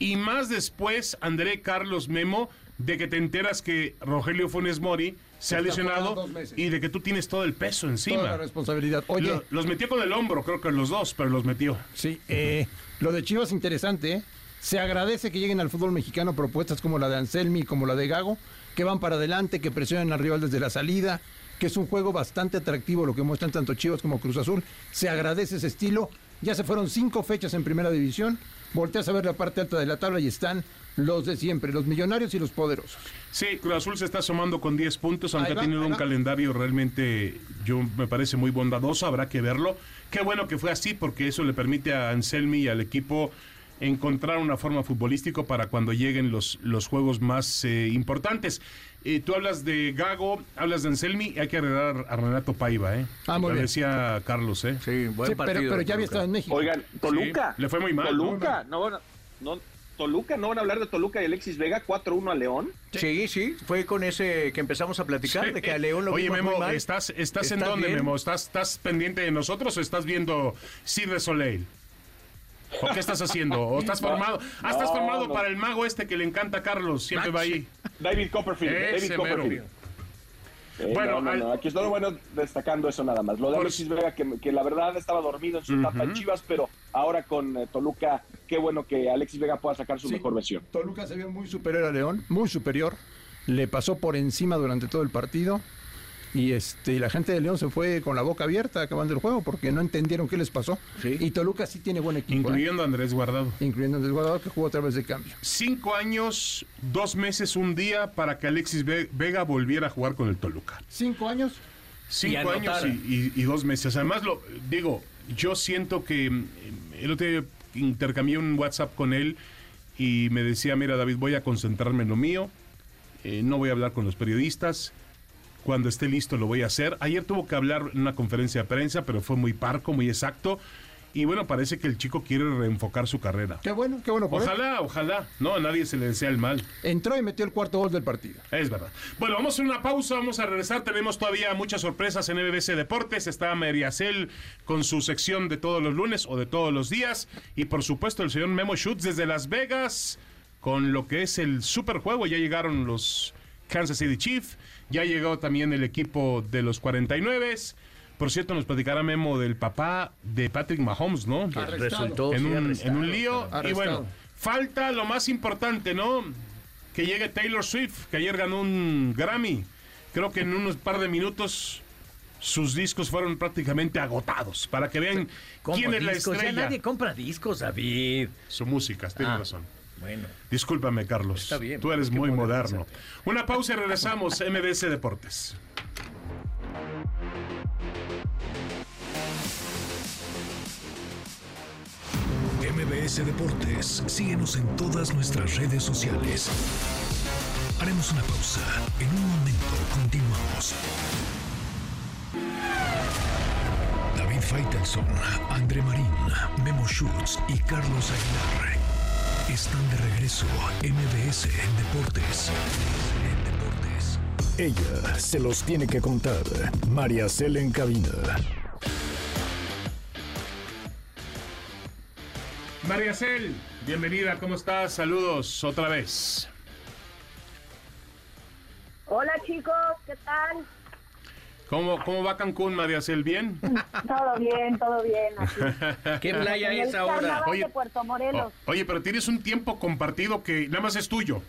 Y más después, André Carlos Memo, de que te enteras que Rogelio Funes Mori se ha lesionado y de que tú tienes todo el peso Toda la encima. responsabilidad. Oye, Lo- los metió con el hombro, creo que los dos, pero los metió. sí, eh, lo de Chivas interesante, ¿eh? Se agradece que lleguen al fútbol mexicano propuestas como la de Anselmi, como la de Gago, que van para adelante, que presionan al rival desde la salida, que es un juego bastante atractivo lo que muestran tanto Chivas como Cruz Azul. Se agradece ese estilo. Ya se fueron cinco fechas en primera división. Volteas a ver la parte alta de la tabla y están los de siempre, los millonarios y los poderosos. Sí, Cruz Azul se está sumando con 10 puntos, aunque va, ha tenido un calendario realmente, yo me parece muy bondadoso, habrá que verlo. Qué bueno que fue así, porque eso le permite a Anselmi y al equipo encontrar una forma futbolística para cuando lleguen los, los juegos más eh, importantes. Eh, tú hablas de Gago, hablas de Anselmi, hay que agregar a Renato Paiva, ¿eh? Ah, muy Lo bien. decía Carlos, ¿eh? Sí, buen Sí, partido. pero, pero de ya había estado en México. Oigan, Toluca. Sí, le fue muy mal, Toluca, no, van a- no, Toluca, no van a hablar de Toluca y Alexis Vega, 4-1 a León. Sí, sí, fue con ese que empezamos a platicar, de que a León lo Oye, Memo, muy mal. ¿estás, estás, en ¿Estás dónde, bien? Memo? ¿Estás, ¿Estás pendiente de nosotros o estás viendo Cirque Soleil? ¿O qué estás haciendo? ¿O estás formado? Ah, estás No, formado no. para el mago este que le encanta a Carlos, siempre va ahí. David Copperfield, Ese David. Copperfield. Eh, Bueno, no, no, no, aquí estoy bueno destacando eso nada más. Lo de Alexis Vega, que, que la verdad estaba dormido en su etapa en Chivas, pero ahora con eh, Toluca, qué bueno que Alexis Vega pueda sacar su Sí. mejor versión. Toluca se vio muy superior a León, muy superior. Le pasó por encima durante todo el partido. Y este, la gente de León se fue con la boca abierta acabando el juego porque no entendieron qué les pasó. Sí. Y Toluca sí tiene buen equipo. ¿eh? Incluyendo a Andrés Guardado. Incluyendo el jugador que jugó a través de cambio. Cinco años, dos meses, un día para que Alexis Ve- Vega volviera a jugar con el Toluca. Cinco años. Cinco Y años y, y- y dos meses. Además, lo digo, yo siento que mm, el otro día intercambié un WhatsApp con él y me decía, mira David, voy a concentrarme en lo mío, eh, no voy a hablar con los periodistas, cuando esté listo lo voy a hacer. Ayer tuvo que hablar en una conferencia de prensa, pero fue muy parco, muy exacto. Y bueno, parece que el chico quiere reenfocar su carrera. Qué bueno, qué bueno. por él. Ojalá, ojalá. No, a nadie se le desea el mal. Entró y metió el cuarto gol del partido. Es verdad. Bueno, vamos a hacer una pausa, vamos a regresar. Tenemos todavía muchas sorpresas en MBC Deportes. Está Meriacel con su sección de todos los lunes o de todos los días. Y por supuesto el señor Memo Schutz desde Las Vegas con lo que es el superjuego. Ya llegaron los Kansas City Chiefs. Ya llegó también el equipo de los 49. Por cierto, nos platicará Memo del papá de Patrick Mahomes, ¿no? Arrestado. Resultó en un, arrestado, en un lío. Arrestado. Y bueno, falta lo más importante, ¿no? Que llegue Taylor Swift, que ayer ganó un Grammy. Creo que en unos par de minutos sus discos fueron prácticamente agotados. Para que vean ¿Cómo quién es la discos? Ya estrella. nadie compra discos, David. Su música, tienes Ah. razón. Bueno. Discúlpame, Carlos. Está bien, Tú eres muy moderno. Una pausa y regresamos. MBS Deportes. MBS Deportes, síguenos en todas nuestras redes sociales. Haremos una pausa. En un momento continuamos. David Faitelson, André Marín, Memo Schutz y Carlos Aguilar están de regreso. MBS Deportes. En Deportes. Ella se los tiene que contar. María Cel en cabina. María Cel, bienvenida, ¿cómo estás? Saludos otra vez. Hola chicos, ¿qué tal? ¿Cómo, cómo va Cancún, María Cel? ¿Bien? Todo bien, todo bien. Aquí. ¿Qué playa el es ahora? Oye, de Puerto Morelos. Oye, pero tienes un tiempo compartido que nada más es tuyo.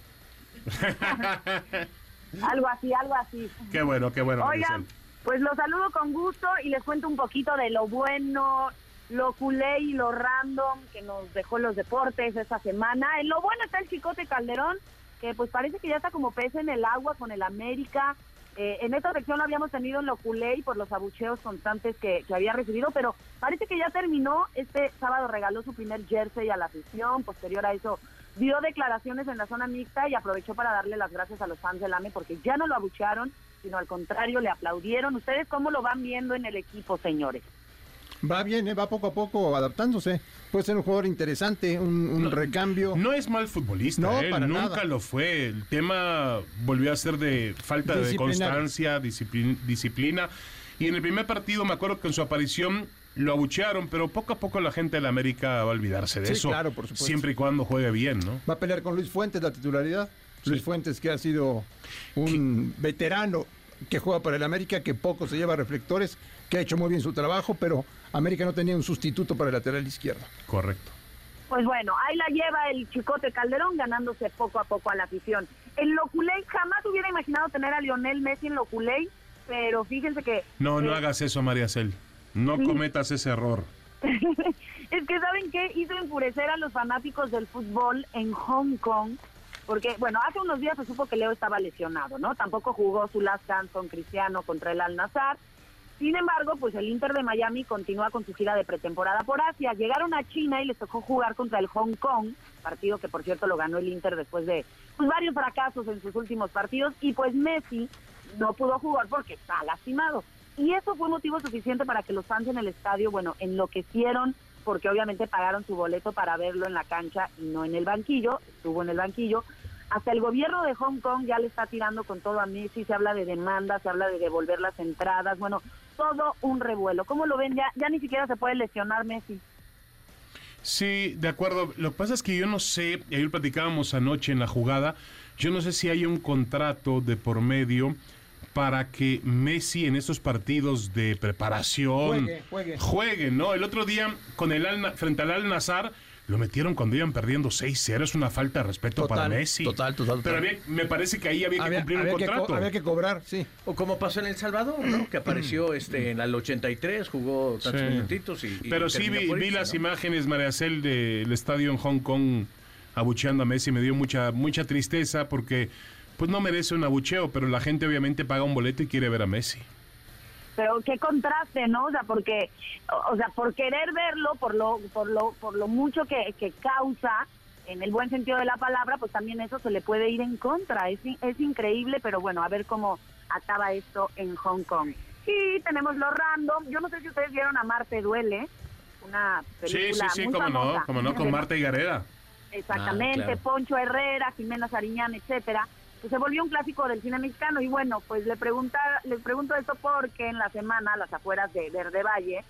Algo así, algo así. Qué bueno, qué bueno. Oigan, pues los saludo con gusto y les cuento un poquito de lo bueno, lo culé y lo random que nos dejó los deportes esta semana. En lo bueno está el Chicote Calderón, que pues parece que ya está como pez en el agua con el América. Eh, en esta sección lo habíamos tenido en lo culé y por los abucheos constantes que, que había recibido, pero parece que ya terminó. Este sábado regaló su primer jersey a la afición, posterior a eso dio declaraciones en la zona mixta y aprovechó para darle las gracias a los fans del AME porque ya no lo abuchearon, sino al contrario, le aplaudieron. ¿Ustedes cómo lo van viendo en el equipo, señores? Va bien, ¿eh? va poco a poco adaptándose. Puede ser un jugador interesante, un, un recambio. No es mal futbolista, No, él para nunca nada. lo fue. El tema volvió a ser de falta de constancia, disciplin- disciplina. Y en el primer partido me acuerdo que en su aparición lo abuchearon, pero poco a poco la gente de la América va a olvidarse de Sí, eso. claro, por supuesto. Siempre y cuando juegue bien, ¿no? Va a pelear con Luis Fuentes la titularidad. Luis Fuentes que ha sido un veterano que juega para el América, que poco se lleva reflectores, que ha hecho muy bien su trabajo, pero América no tenía un sustituto para el lateral izquierdo. Correcto. Pues bueno, ahí la lleva el Chicote Calderón ganándose poco a poco a la afición. En Loculey jamás hubiera imaginado tener a Lionel Messi en Loculey, pero fíjense que... No, no eh, hagas eso, María Cel. No cometas ese error. es que ¿saben qué? Hizo enfurecer a los fanáticos del fútbol en Hong Kong, porque, bueno, hace unos días se supo que Leo estaba lesionado, ¿no? Tampoco jugó su last dance con Cristiano contra el Al-Nazar. Sin embargo, pues el Inter de Miami continúa con su gira de pretemporada por Asia. Llegaron a China y les tocó jugar contra el Hong Kong, partido que por cierto lo ganó el Inter después de pues, varios fracasos en sus últimos partidos. Y pues Messi no pudo jugar porque está lastimado. Y eso fue motivo suficiente para que los fans en el estadio, bueno, enloquecieron porque obviamente pagaron su boleto para verlo en la cancha y no en el banquillo, estuvo en el banquillo. Hasta el gobierno de Hong Kong ya le está tirando con todo a Messi, se habla de demandas, se habla de devolver las entradas, bueno, todo un revuelo. ¿Cómo lo ven? Ya, ya ni siquiera se puede lesionar Messi. Sí, de acuerdo. Lo que pasa es que yo no sé, y ayer platicábamos anoche en la jugada, yo no sé si hay un contrato de por medio para que Messi en estos partidos de preparación Juegue, juegue. juegue, ¿no? El otro día con el Al- frente al Al Nazar lo metieron cuando iban perdiendo 6-0, es una falta de respeto Total, para Messi. total, total, Pero total. había- me parece que ahí había que Había, cumplir había un que co- contrato. había que cobrar, sí. O como pasó en El Salvador, ¿no? Que apareció este en el 83, jugó tantos Sí. minutitos y, y Pero sí vi, vi las ¿no? imágenes, María Cel, del estadio en Hong Kong abucheando a Messi. Me dio mucha, mucha tristeza porque pues no merece un abucheo, pero la gente obviamente paga un boleto y quiere ver a Messi. Pero qué contraste, ¿no? O sea, porque, o, o sea, por querer verlo, por lo, por lo, por lo mucho que, que causa, en el buen sentido de la palabra, pues también eso se le puede ir en contra. Es, in- es increíble, pero bueno, a ver cómo acaba esto en Hong Kong. Y tenemos lo random. Yo no sé si ustedes vieron a Marte Duele, una Sí, sí, película sí, muy como no, como no, con Marta Higareda. Exactamente, Ah, claro. Poncho Herrera, Jimena Sariñán, etcétera. Pues se volvió un clásico del cine mexicano y bueno, pues le pregunta, les pregunto esto porque en la semana, a las afueras de Verde Valle,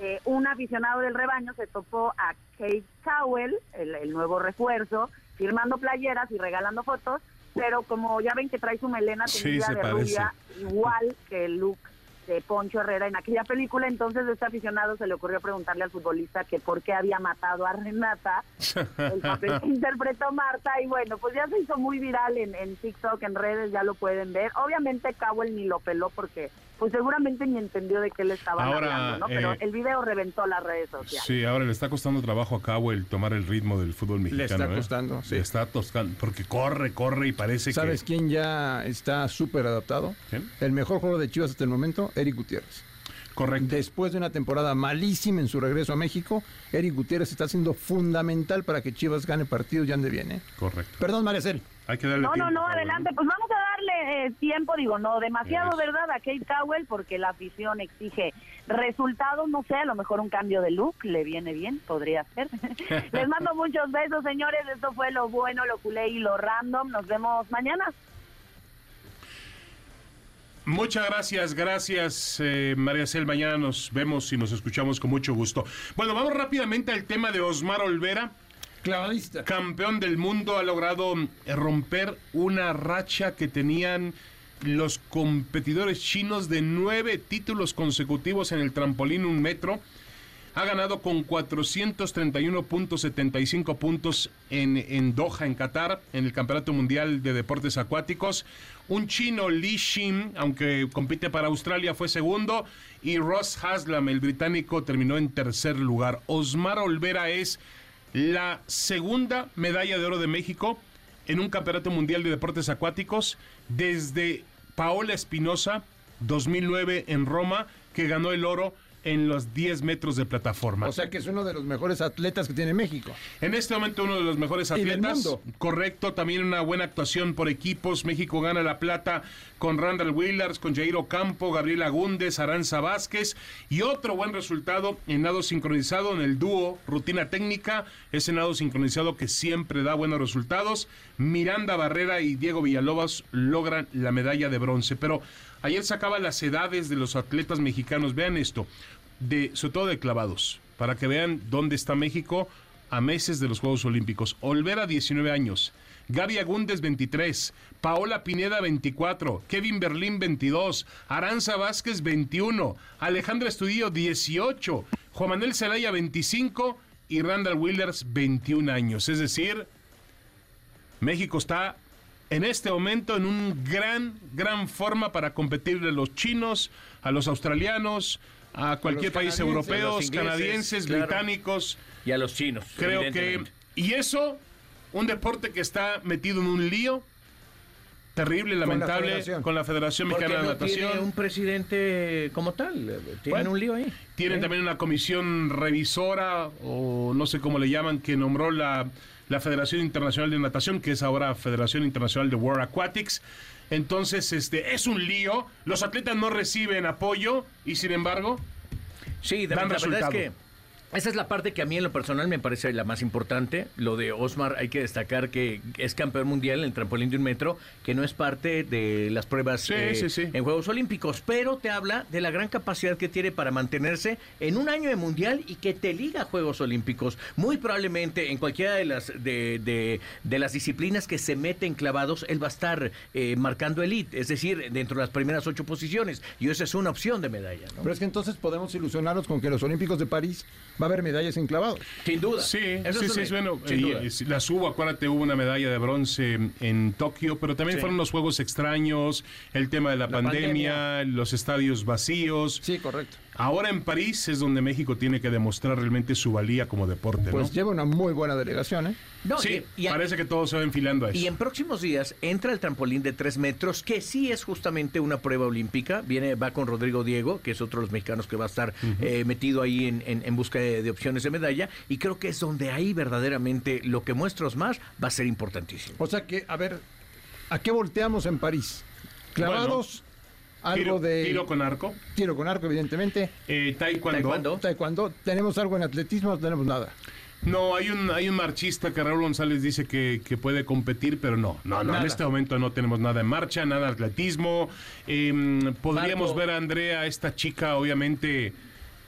eh, un aficionado del rebaño se topó a Kate Cowell, el, el nuevo refuerzo, firmando playeras y regalando fotos, pero como ya ven que trae su melena Sí, de parece. rubia, igual que el look de Poncho Herrera en aquella película, entonces este aficionado se le ocurrió preguntarle al futbolista que por qué había matado a Renata, el papel que interpretó Marta, y bueno, pues ya se hizo muy viral en, en TikTok, en redes, ya lo pueden ver. Obviamente Cowell ni lo peló porque pues seguramente ni entendió de qué le estaban Ahora, hablando, ¿no? Pero eh, el video reventó las redes sociales. Sí, ahora le está costando trabajo a Cabo el tomar el ritmo del fútbol mexicano. está ¿eh? costando, sí. Le está costando, porque corre, corre y parece ¿Sabes que... quién ya está súper adaptado? ¿Quién? El mejor juego de Chivas hasta el momento, Eric Gutiérrez. Correcto. Después de una temporada malísima en su regreso a México, Eric Gutiérrez está siendo fundamental para que Chivas gane partidos y ande bien, ¿eh? Correcto. Perdón, Maricel. Hay que darle No, no, tiempo, no, Cabo, adelante. Pues vamos a darle eh, tiempo, digo, no demasiado. ¿verdad? A Kate Cowell, porque la afición exige resultados, no sé, a lo mejor un cambio de look le viene bien, podría ser. Les mando muchos besos, señores. Esto fue lo bueno, lo culé y lo random. Nos vemos mañana. Muchas gracias, gracias eh, María Cel. Mañana nos vemos y nos escuchamos con mucho gusto. Bueno, vamos rápidamente al tema de Osmar Olvera. Clavadista. Campeón del mundo ha logrado eh, romper una racha que tenían los competidores chinos de nueve títulos consecutivos en el trampolín un metro. Ha ganado con 431.75 puntos en, en Doha, en Qatar, en el Campeonato Mundial de Deportes Acuáticos. Un chino, Li Xin, aunque compite para Australia, fue segundo. Y Ross Haslam, el británico, terminó en tercer lugar. Osmar Olvera es la segunda medalla de oro de México en un Campeonato Mundial de Deportes Acuáticos desde Paola Espinosa, 2009 en Roma, que ganó el oro en los 10 metros de plataforma. O sea que es uno de los mejores atletas que tiene México. En este momento uno de los mejores Y del atletas. mundo. Correcto, también una buena actuación por equipos. México gana la plata con Randall Willars, con Jair Ocampo, Gabriel Agúndez, Aranza Vázquez y otro buen resultado en nado sincronizado en el dúo rutina técnica. Ese nado sincronizado que siempre da buenos resultados. Miranda Barrera y Diego Villalobos logran la medalla de bronce. Pero ayer sacaba las edades de los atletas mexicanos. Vean esto, de, sobre todo de clavados, para que vean dónde está México a meses de los Juegos Olímpicos. Olvera, 19 años. Gaby Agúndez, 23. Paola Pineda, 24. Kevin Berlín, 22. Aranza Vázquez, 21. Alejandra Estudillo, 18. Juan Manuel Zelaya, 25. Y Randall Willers, 21 años. Es decir, México está en este momento en un gran, gran forma para competirle a los chinos, a los australianos, a cualquier país europeo, canadienses, claro. británicos. Y a los chinos. Creo que... Y eso, un deporte que está metido en un lío terrible, la lamentable, federación. con la Federación Mexicana de no tiene Natación. un presidente como tal. Tienen Bueno, un lío ahí. Tienen ¿Eh? también una comisión revisora, o no sé cómo le llaman, que nombró la, la Federación Internacional de Natación, que es ahora Federación Internacional de World Aquatics. Entonces, este es un lío. Los atletas no reciben apoyo y, sin embargo, Sí, dan la verdad es que esa es la parte que a mí en lo personal me parece la más importante. Lo de Osmar, hay que destacar que es campeón mundial en el trampolín de un metro, que no es parte de las pruebas Sí, eh, sí, sí. en Juegos Olímpicos, pero te habla de la gran capacidad que tiene para mantenerse en un año de mundial y que te liga a Juegos Olímpicos. Muy probablemente en cualquiera de las de, de- de las disciplinas que se meten clavados, él va a estar eh, marcando elite, es decir, dentro de las primeras ocho posiciones. Y esa es una opción de medalla, ¿no? Pero es que entonces podemos ilusionarnos con que los Olímpicos de París va a haber medallas en clavados. Sin duda. Sí, Eso sí, es sí, un- es bueno. sin y- duda. y las hubo, acuérdate, hubo una medalla de bronce en Tokio, pero también Sí. fueron los juegos extraños, el tema de la, La pandemia, pandemia. los estadios vacíos. Sí, correcto. Ahora en París es donde México tiene que demostrar realmente su valía como deporte, Pues ¿no? lleva una muy buena delegación, ¿eh? No, sí, y- y- parece que todo se va enfilando a eso. Y en próximos días entra el trampolín de tres metros, que sí es justamente una prueba olímpica. Viene, va con Rodrigo Diego, que es otro de los mexicanos que va a estar eh, metido ahí en, en- en busca de, de opciones de medalla. Y creo que es donde ahí verdaderamente lo que muestra Osmar va a ser importantísimo. O sea que, a ver, ¿a qué volteamos en París? Clavados, algo Tiro, de tiro con arco, tiro con arco, evidentemente. eh, taekwondo. Taekwondo. Taekwondo, ¿tenemos algo en atletismo? No tenemos nada. No, hay un, hay un marchista que Raúl González dice que, que puede competir, pero no, no, no, en este momento no tenemos nada en marcha, nada de atletismo. Em, podríamos Marco. ver a Andrea, esta chica, obviamente,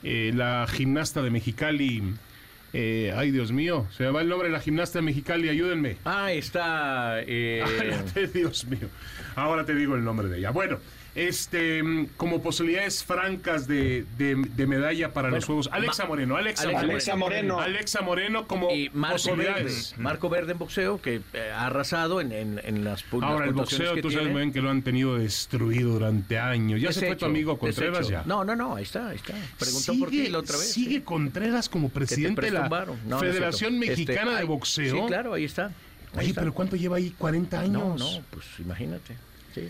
eh, la gimnasta de Mexicali. eh, ay, Dios mío, se me va el nombre de la gimnasta de Mexicali, ayúdenme. Ah, está... eh, Ay, Dios mío. Ahora te digo el nombre de ella. Bueno, este, mm, como posibilidades francas de, de- de medalla para los Juegos. Alexa Ma- Moreno, Alexa, Alexa Moreno. Alexa Moreno. Alexa Moreno como y Marco Verde, posibilidades. Marco Verde en boxeo, que eh, ha arrasado en, en, en las pu- las Ahora, el boxeo, que tú sabes tiene. muy bien que lo han tenido destruido durante años. Ya se fue tu amigo Contreras ya. No, no, no, ahí está, ahí está. Preguntó por ti la otra vez. Sigue. Contreras como presidente de la. No, Federación cierto. Mexicana Este, de ay, Boxeo. Sí, claro, ahí está. Ahí Oye, está. pero ¿cuánto lleva ahí? ¿40 años? No, no, pues imagínate. Sí.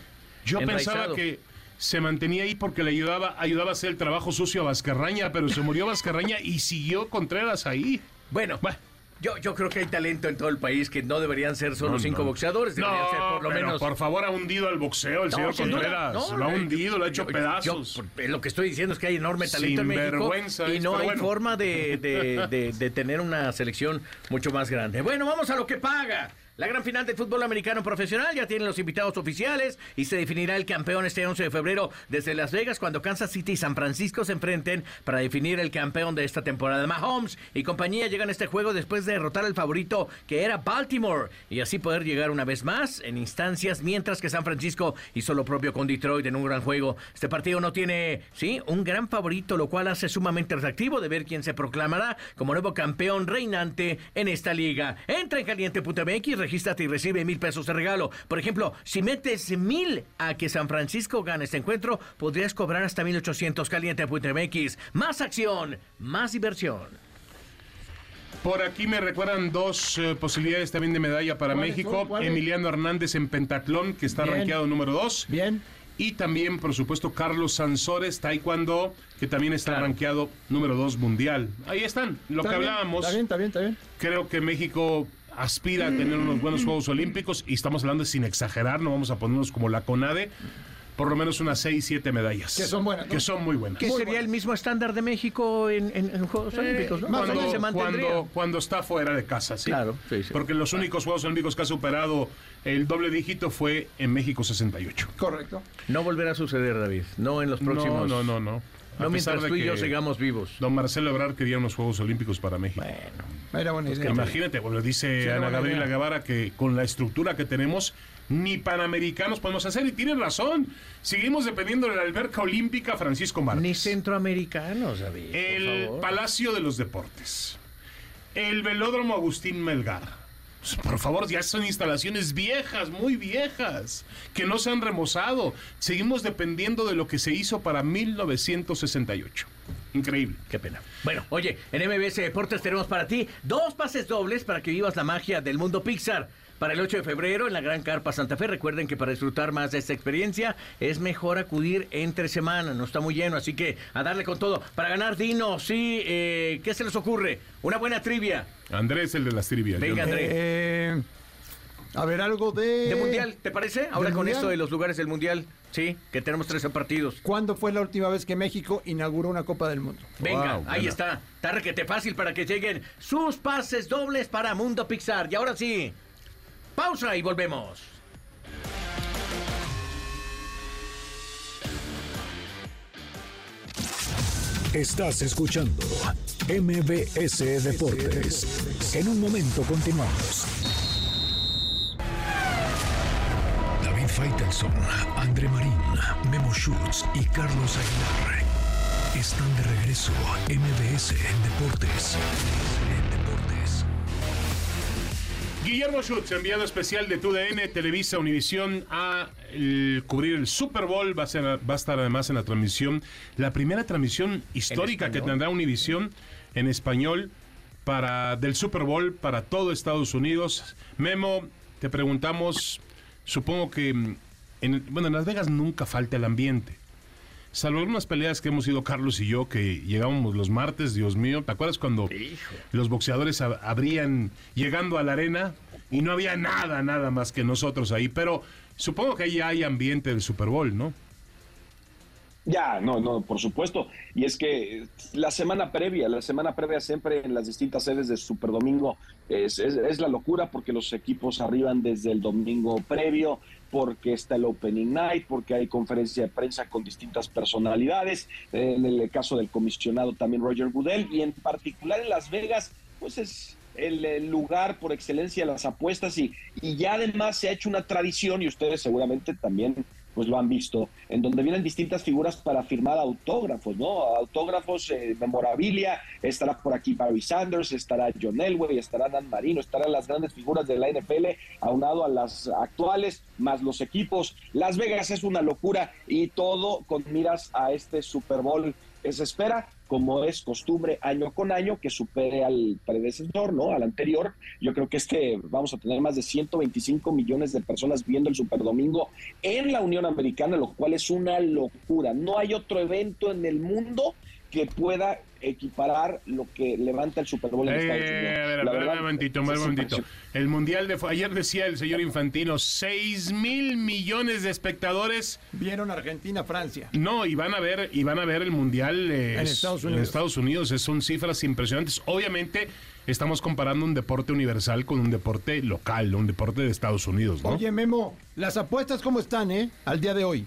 Yo Enraizado. pensaba que se mantenía ahí porque le ayudaba, ayudaba a hacer el trabajo sucio a Vascarraña, pero se murió Vascarraña y siguió Contreras ahí. Bueno, Bueno. yo, yo creo que hay talento en todo el país que no deberían ser solo No, cinco no. boxeadores, deberían No, ser por lo pero menos. por favor ha hundido al boxeo el señor sin. Contreras. Lo ha no, hundido, lo ha hecho yo- pedazos. yo, por- lo que estoy diciendo es que hay enorme talento en México y no hay bueno. forma de, de- de- de tener una selección mucho más grande. Bueno, vamos a lo que paga. La gran final del fútbol americano profesional ya tiene los invitados oficiales y se definirá el campeón este 11 de febrero desde Las Vegas cuando Kansas City y San Francisco se enfrenten para definir el campeón de esta temporada. Mahomes y compañía llegan a este juego después de derrotar al favorito que era Baltimore y así poder llegar una vez más en instancias mientras que San Francisco hizo lo propio con Detroit en un gran juego. Este partido no tiene, sí, un gran favorito, lo cual hace sumamente atractivo de ver quién se proclamará como nuevo campeón reinante en esta liga. Entra en caliente.mx, regístrate y recibe mil pesos de regalo. Por ejemplo, si metes mil a que San Francisco gane este encuentro, podrías cobrar hasta 1800 caliente.mx. Más acción, más diversión. Por aquí me recuerdan dos eh, posibilidades también de medalla para ¿Cuáles México. Emiliano Hernández en pentatlón, que está Bien. rankeado número dos. Bien. Y también, por supuesto, Carlos Sansores, taekwondo, que también está Claro. rankeado número dos mundial. Ahí están, lo Está que bien, hablábamos. Está bien, está bien, está bien. Creo que México aspira a tener unos buenos Juegos Olímpicos y estamos hablando sin exagerar, no vamos a ponernos como la CONADE, por lo menos unas 6, 7 medallas. Que son buenas, ¿no? Que son muy buenas. Que sería el mismo estándar de México en, en- en Juegos Olímpicos, ¿no? Cuando, se mantendría. cuando, cuando está fuera de casa, sí. Claro, sí, sí. Porque los únicos Juegos Olímpicos que ha superado el doble dígito fue en México 68. Correcto. No volverá a suceder, David. No en los próximos. No, no, no, no. No mientras de tú y yo sigamos vivos. Don Marcelo Ebrard quería unos Juegos Olímpicos para México. Bueno. Era buena idea. Imagínate, bueno, dice Sí, Ana Gabriela. Guevara que con la estructura que tenemos, ni panamericanos podemos hacer. Y tiene razón. Seguimos dependiendo de la alberca olímpica Francisco Márquez. Ni centroamericanos, David. por El favor. Palacio de los Deportes. El Velódromo Agustín Melgar. Pues, Por favor, ya son instalaciones viejas, muy viejas, que no se han remozado. Seguimos dependiendo de lo que se hizo para 1968. Increíble. Qué pena. Bueno, oye, en MBS Deportes tenemos para ti dos pases dobles para que vivas la magia del mundo Pixar. Para el 8 de febrero en la Gran Carpa Santa Fe, recuerden que para disfrutar más de esta experiencia es mejor acudir entre semana, no está muy lleno, así que a darle con todo. Para ganar, dinos, sí, eh, ¿qué se les ocurre? Una buena trivia Andrés, el de las trivias. Venga. Andrés. Eh, a ver, algo de... de Mundial, ¿te parece? Ahora ¿Del con Mundial? esto de los lugares del Mundial, sí, que tenemos 13 partidos. ¿Cuándo fue la última vez que México inauguró una Copa del Mundo? Venga, Wow, ahí está. Está requete fácil para que lleguen sus pases dobles para Mundo Pixar. Y ahora sí, pausa y volvemos. Estás escuchando MBS Deportes. En un momento continuamos. Faitelson, André Marín, Memo Schutz y Carlos Aguilar están de regreso a MBS en Deportes. En Deportes. Guillermo Schutz, enviado especial de TUDN, Televisa Univisión, a el- cubrir el Super Bowl. Va a, ser, va a estar además en la transmisión, la primera transmisión histórica que tendrá Univisión en español para del Super Bowl para todo Estados Unidos. Memo, te preguntamos, supongo que mm, en, bueno, en Las Vegas nunca falta el ambiente. Salvo algunas peleas que hemos ido Carlos y yo, que llegábamos los martes, Dios mío, ¿te acuerdas cuando los boxeadores ab- abrían llegando a la arena y no había nada, nada más que nosotros ahí? Pero supongo que ahí ya hay ambiente del Super Bowl, ¿no? Ya, no, no, por supuesto. Y es que la semana previa, la semana previa siempre en las distintas sedes de Super Domingo es, es, es la locura porque los equipos arriban desde el domingo previo, porque está el Opening Night, porque hay conferencia de prensa con distintas personalidades. Eh, En el caso del comisionado también Roger Goodell y en particular en Las Vegas, pues es el lugar por excelencia de las apuestas y, y ya además se ha hecho una tradición y ustedes seguramente también pues lo han visto, en donde vienen distintas figuras para firmar autógrafos, ¿no? Autógrafos, eh, memorabilia, estará por aquí Barry Sanders, estará John Elway, estará Dan Marino, estarán las grandes figuras de la NFL, aunado a las actuales, más los equipos. Las Vegas es una locura y todo con miras a este Super Bowl. Eh, Se espera, como es costumbre, año con año, que supere al predecesor, ¿no? Al anterior. Yo creo que este vamos a tener más de 125 millones de personas viendo el Super Domingo en la Unión Americana, lo cual es una locura. No hay otro evento en el mundo que pueda equiparar lo que levanta el Super Bowl en Estados Eh, Unidos. a ver, a La ver, verdad, un momentito, un momentito. El Mundial de... Ayer decía el señor Infantino, 6 mil millones de espectadores. Vieron Argentina-Francia. No, y van a ver, y van a ver el Mundial eh, En es- Estados en Unidos. Estados Unidos. Es- Son cifras impresionantes. Obviamente estamos comparando un deporte universal con un deporte local, un deporte de Estados Unidos, ¿no? Oye, Memo, las apuestas cómo están, ¿eh? Al día de hoy.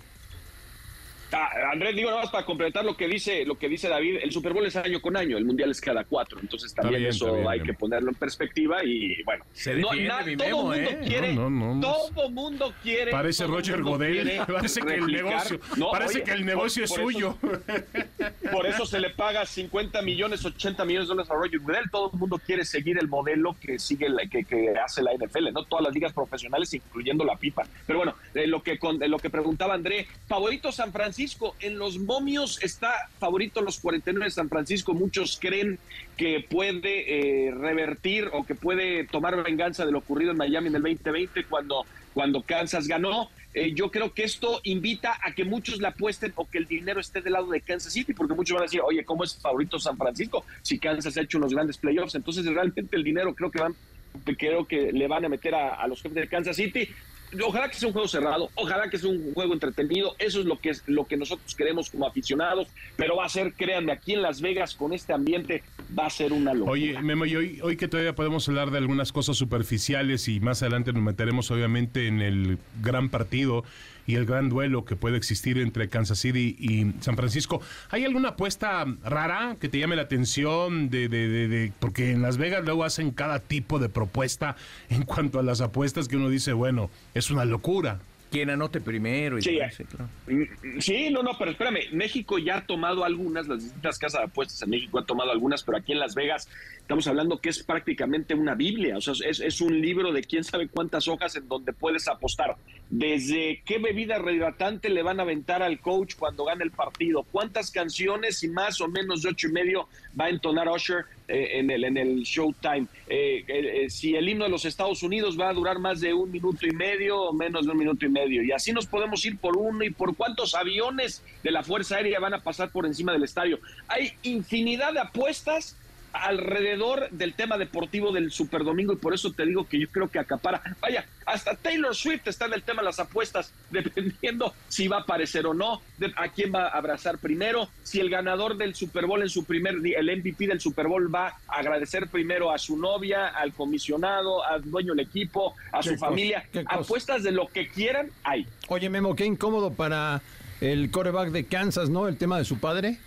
Ah, Andrés, digo nada más para completar lo que dice lo que dice David, el Super Bowl es año con año, el Mundial es cada cuatro, entonces también bien, eso bien, hay bien. que ponerlo en perspectiva y bueno, Se no, na- todo Memo, mundo ¿eh? quiere, No, no, no. todo mundo quiere, Parece todo Roger mundo Godel. quiere Parece que el negocio, No, parece oye, que el negocio por- es por eso- suyo. Por eso se le paga 50 millones, 80 millones de dólares a Roger Goodell. Todo el mundo quiere seguir el modelo que sigue la- que, que hace la NFL, no todas las ligas profesionales, incluyendo la FIFA. Pero bueno, eh, lo que con, eh, lo que preguntaba André, favorito San Francisco. En los momios está favorito los 49 de San Francisco. Muchos creen que puede eh, revertir o que puede tomar venganza de lo ocurrido en Miami en el 2020 cuando, cuando Kansas ganó. Eh, yo creo que esto invita a que muchos le apuesten o que el dinero esté del lado de Kansas City, porque muchos van a decir, oye, ¿cómo es favorito San Francisco si Kansas ha hecho unos grandes playoffs? Entonces, realmente el dinero creo que van, creo que le van a meter a los jefes de Kansas City. Ojalá que sea un juego cerrado, ojalá que sea un juego entretenido, eso es lo que es lo que nosotros queremos como aficionados, pero va a ser, créanme, aquí en Las Vegas con este ambiente va a ser una locura. Oye, Memo, y hoy, hoy que todavía podemos hablar de algunas cosas superficiales y más adelante nos meteremos obviamente en el gran partido y el gran duelo que puede existir entre Kansas City y San Francisco. ¿Hay alguna apuesta rara que te llame la atención? De, de- de- de- porque en Las Vegas luego hacen cada tipo de propuesta en cuanto a las apuestas que uno dice, bueno, es una locura. Quien anote primero y Sí, eh. claro. Mm, Sí, no, no, pero espérame, México ya ha tomado algunas, las distintas casas de apuestas en México han tomado algunas, pero aquí en Las Vegas estamos hablando que es prácticamente una Biblia, o sea, es, es un libro de quién sabe cuántas hojas en donde puedes apostar. Desde qué bebida rehidratante le van a aventar al coach cuando gane el partido, cuántas canciones y más o menos de ocho y medio va a entonar Usher en, el, en el Showtime. Eh, eh, eh, si el himno de los Estados Unidos va a durar más de un minuto y medio o menos de un minuto y medio. Y así nos podemos ir por uno y por cuántos aviones de la Fuerza Aérea van a pasar por encima del estadio. Hay infinidad de apuestas alrededor del tema deportivo del Super Domingo y por eso te digo que yo creo que acapara. Vaya, hasta Taylor Swift está en el tema de las apuestas, dependiendo si va a aparecer o no, de a quién va a abrazar primero, si el ganador del Super Bowl en su primer día, el MVP del Super Bowl va a agradecer primero a su novia, al comisionado, al dueño del equipo, a su cosa, familia. Apuestas de lo que quieran hay. Oye, Memo, qué incómodo para el coreback de Kansas, ¿no? El tema de su padre.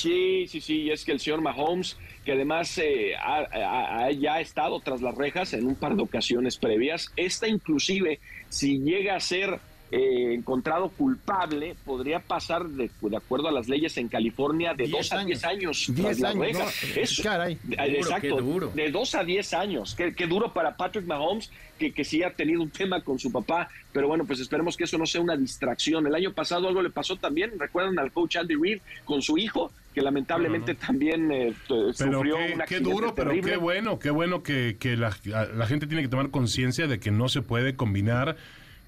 Sí, sí, sí, y es que el señor Mahomes, que además eh, ha, ha- ha- ya ha estado tras las rejas en un par de ocasiones previas, esta inclusive, si llega a ser eh, encontrado culpable, podría pasar, de, de acuerdo a las leyes en California, de 2 a 10 años. tras 10 la años. reja. no, Eso- caray. Exacto, duro. de 2 a 10 años. Qué, qué duro para Patrick Mahomes, que, que sí ha tenido un tema con su papá, pero bueno, pues esperemos que eso no sea una distracción. El año pasado algo le pasó también, recuerdan al coach Andy Reid con su hijo, que lamentablemente también eh, Pero sufrió qué, un qué duro, pero terrible. qué bueno, qué bueno que, que la, la gente tiene que tomar conciencia de que no se puede combinar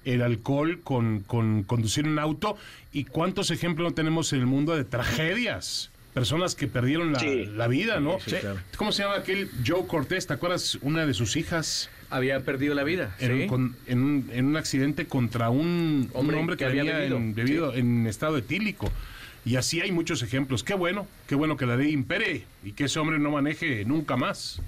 el alcohol con, con conducir un auto. ¿Y cuántos ejemplos no tenemos en el mundo de tragedias? Personas que perdieron la, Sí. la vida, ¿no? Sí, sí, claro. ¿Cómo se llama aquel Joe Cortés? ¿Te acuerdas? Una de sus hijas Había perdido la vida. en, ¿sí? un, con- en un, en un accidente contra un un hombre, Hombre que que había bebido. en, bebido en estado etílico. Y así hay muchos ejemplos. Qué bueno, qué bueno que la ley impere y que ese hombre no maneje nunca más.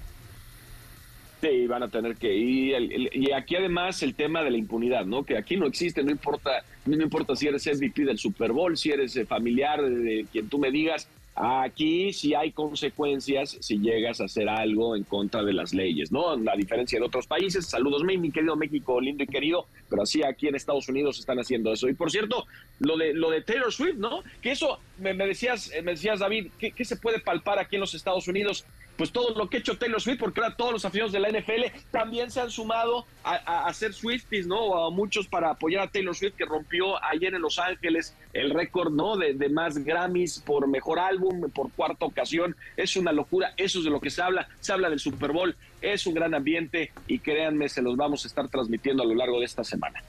Sí, van a tener que ir. El- y aquí además el tema de la impunidad, ¿no? Que aquí no existe, no importa, no importa si eres MVP del Super Bowl, si eres eh, familiar de, de quien tú me digas. Aquí sí hay consecuencias si llegas a hacer algo en contra de las leyes, ¿no? A diferencia de otros países. Saludos, mi, querido México, lindo y querido, pero así aquí en Estados Unidos están haciendo eso. Y por cierto, lo de lo de Taylor Swift, ¿no? Que eso me, me decías, eh, me decías David, ¿qué, qué se puede palpar aquí en los Estados Unidos? Pues todo lo que ha hecho Taylor Swift, porque ahora todos los aficionados de la NFL también se han sumado a, a, a ser Swifties, ¿no? O a muchos para apoyar a Taylor Swift, que rompió ayer en Los Ángeles el récord, ¿no? De, de más Grammys por mejor álbum, por cuarta ocasión. Es una locura, eso es de lo que se habla. Se habla del Super Bowl, es un gran ambiente y créanme, se los vamos a estar transmitiendo a lo largo de esta semana.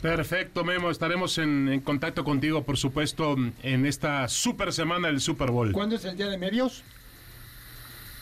Perfecto, Memo. Estaremos en, en contacto contigo, por supuesto, en esta super semana del Super Bowl. ¿Cuándo es el día de medios?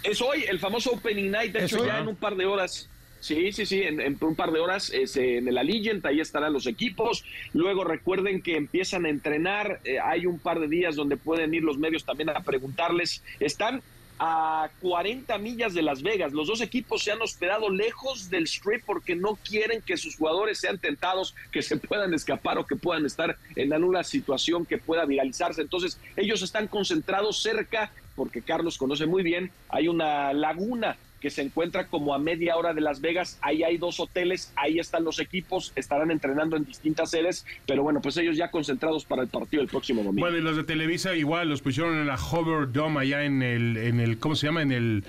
Es hoy el famoso Opening Night, de ¿Es hecho hoy? ya en un par de horas. Sí, sí, sí, en, en un par de horas es, eh, en el Allegiant, ahí estarán los equipos. Luego recuerden que empiezan a entrenar, eh, hay un par de días donde pueden ir los medios también a preguntarles. Están a 40 millas de Las Vegas. Los dos equipos se han hospedado lejos del strip porque no quieren que sus jugadores sean tentados, que se puedan escapar o que puedan estar en alguna situación que pueda viralizarse. Entonces, ellos están concentrados cerca, porque Carlos conoce muy bien, hay una laguna que se encuentra como a media hora de Las Vegas. Ahí hay dos hoteles, ahí están los equipos, estarán entrenando en distintas sedes, pero bueno, pues ellos ya concentrados para el partido el próximo domingo. Bueno, y los de Televisa igual los pusieron en la Hover Dome allá en el, en el, ¿cómo se llama? En el,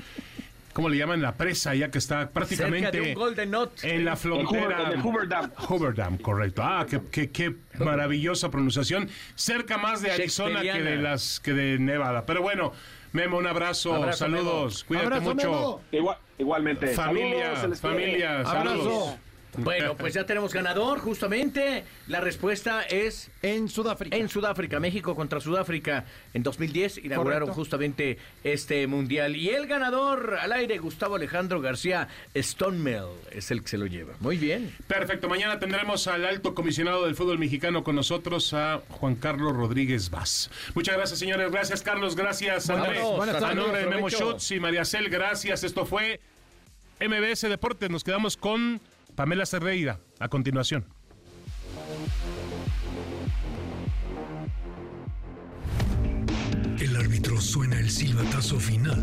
¿cómo le llaman? La presa, ya que está prácticamente Cerca de un Golden Knot. en la El frontera. Hoover- en el Hoover Dam. Hoover Dam, correcto. Ah, qué, qué, qué maravillosa pronunciación. Cerca más de Arizona que de las que de Nevada. Pero bueno, Memo, un abrazo, Abrazo, saludos, cuídate Abrazo, mucho. Memo. Igual- igualmente. Familia, Saludos, familia, Abrazo. Bueno, pues ya tenemos ganador, justamente. La respuesta es En Sudáfrica. en Sudáfrica, México contra Sudáfrica. En 2010 inauguraron Correcto. justamente este mundial. Y el ganador al aire, Gustavo Alejandro García Stonemel, es el que se lo lleva. Muy bien. Perfecto, mañana tendremos al alto comisionado del fútbol mexicano con nosotros, a Juan Carlos Rodríguez Vaz. Muchas gracias, señores. Gracias, Carlos. Gracias, Andrés. buenas A nombre de Memo. Schutz y María Cel, gracias. Esto fue MBS Deportes. Nos quedamos con Pamela Cerreira a continuación. El árbitro suena el silbatazo final.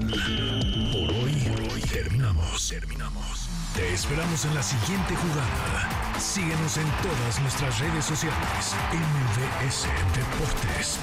Por hoy, por hoy terminamos, terminamos. Te esperamos en la siguiente jugada. Síguenos en todas nuestras redes sociales. MVS Deportes.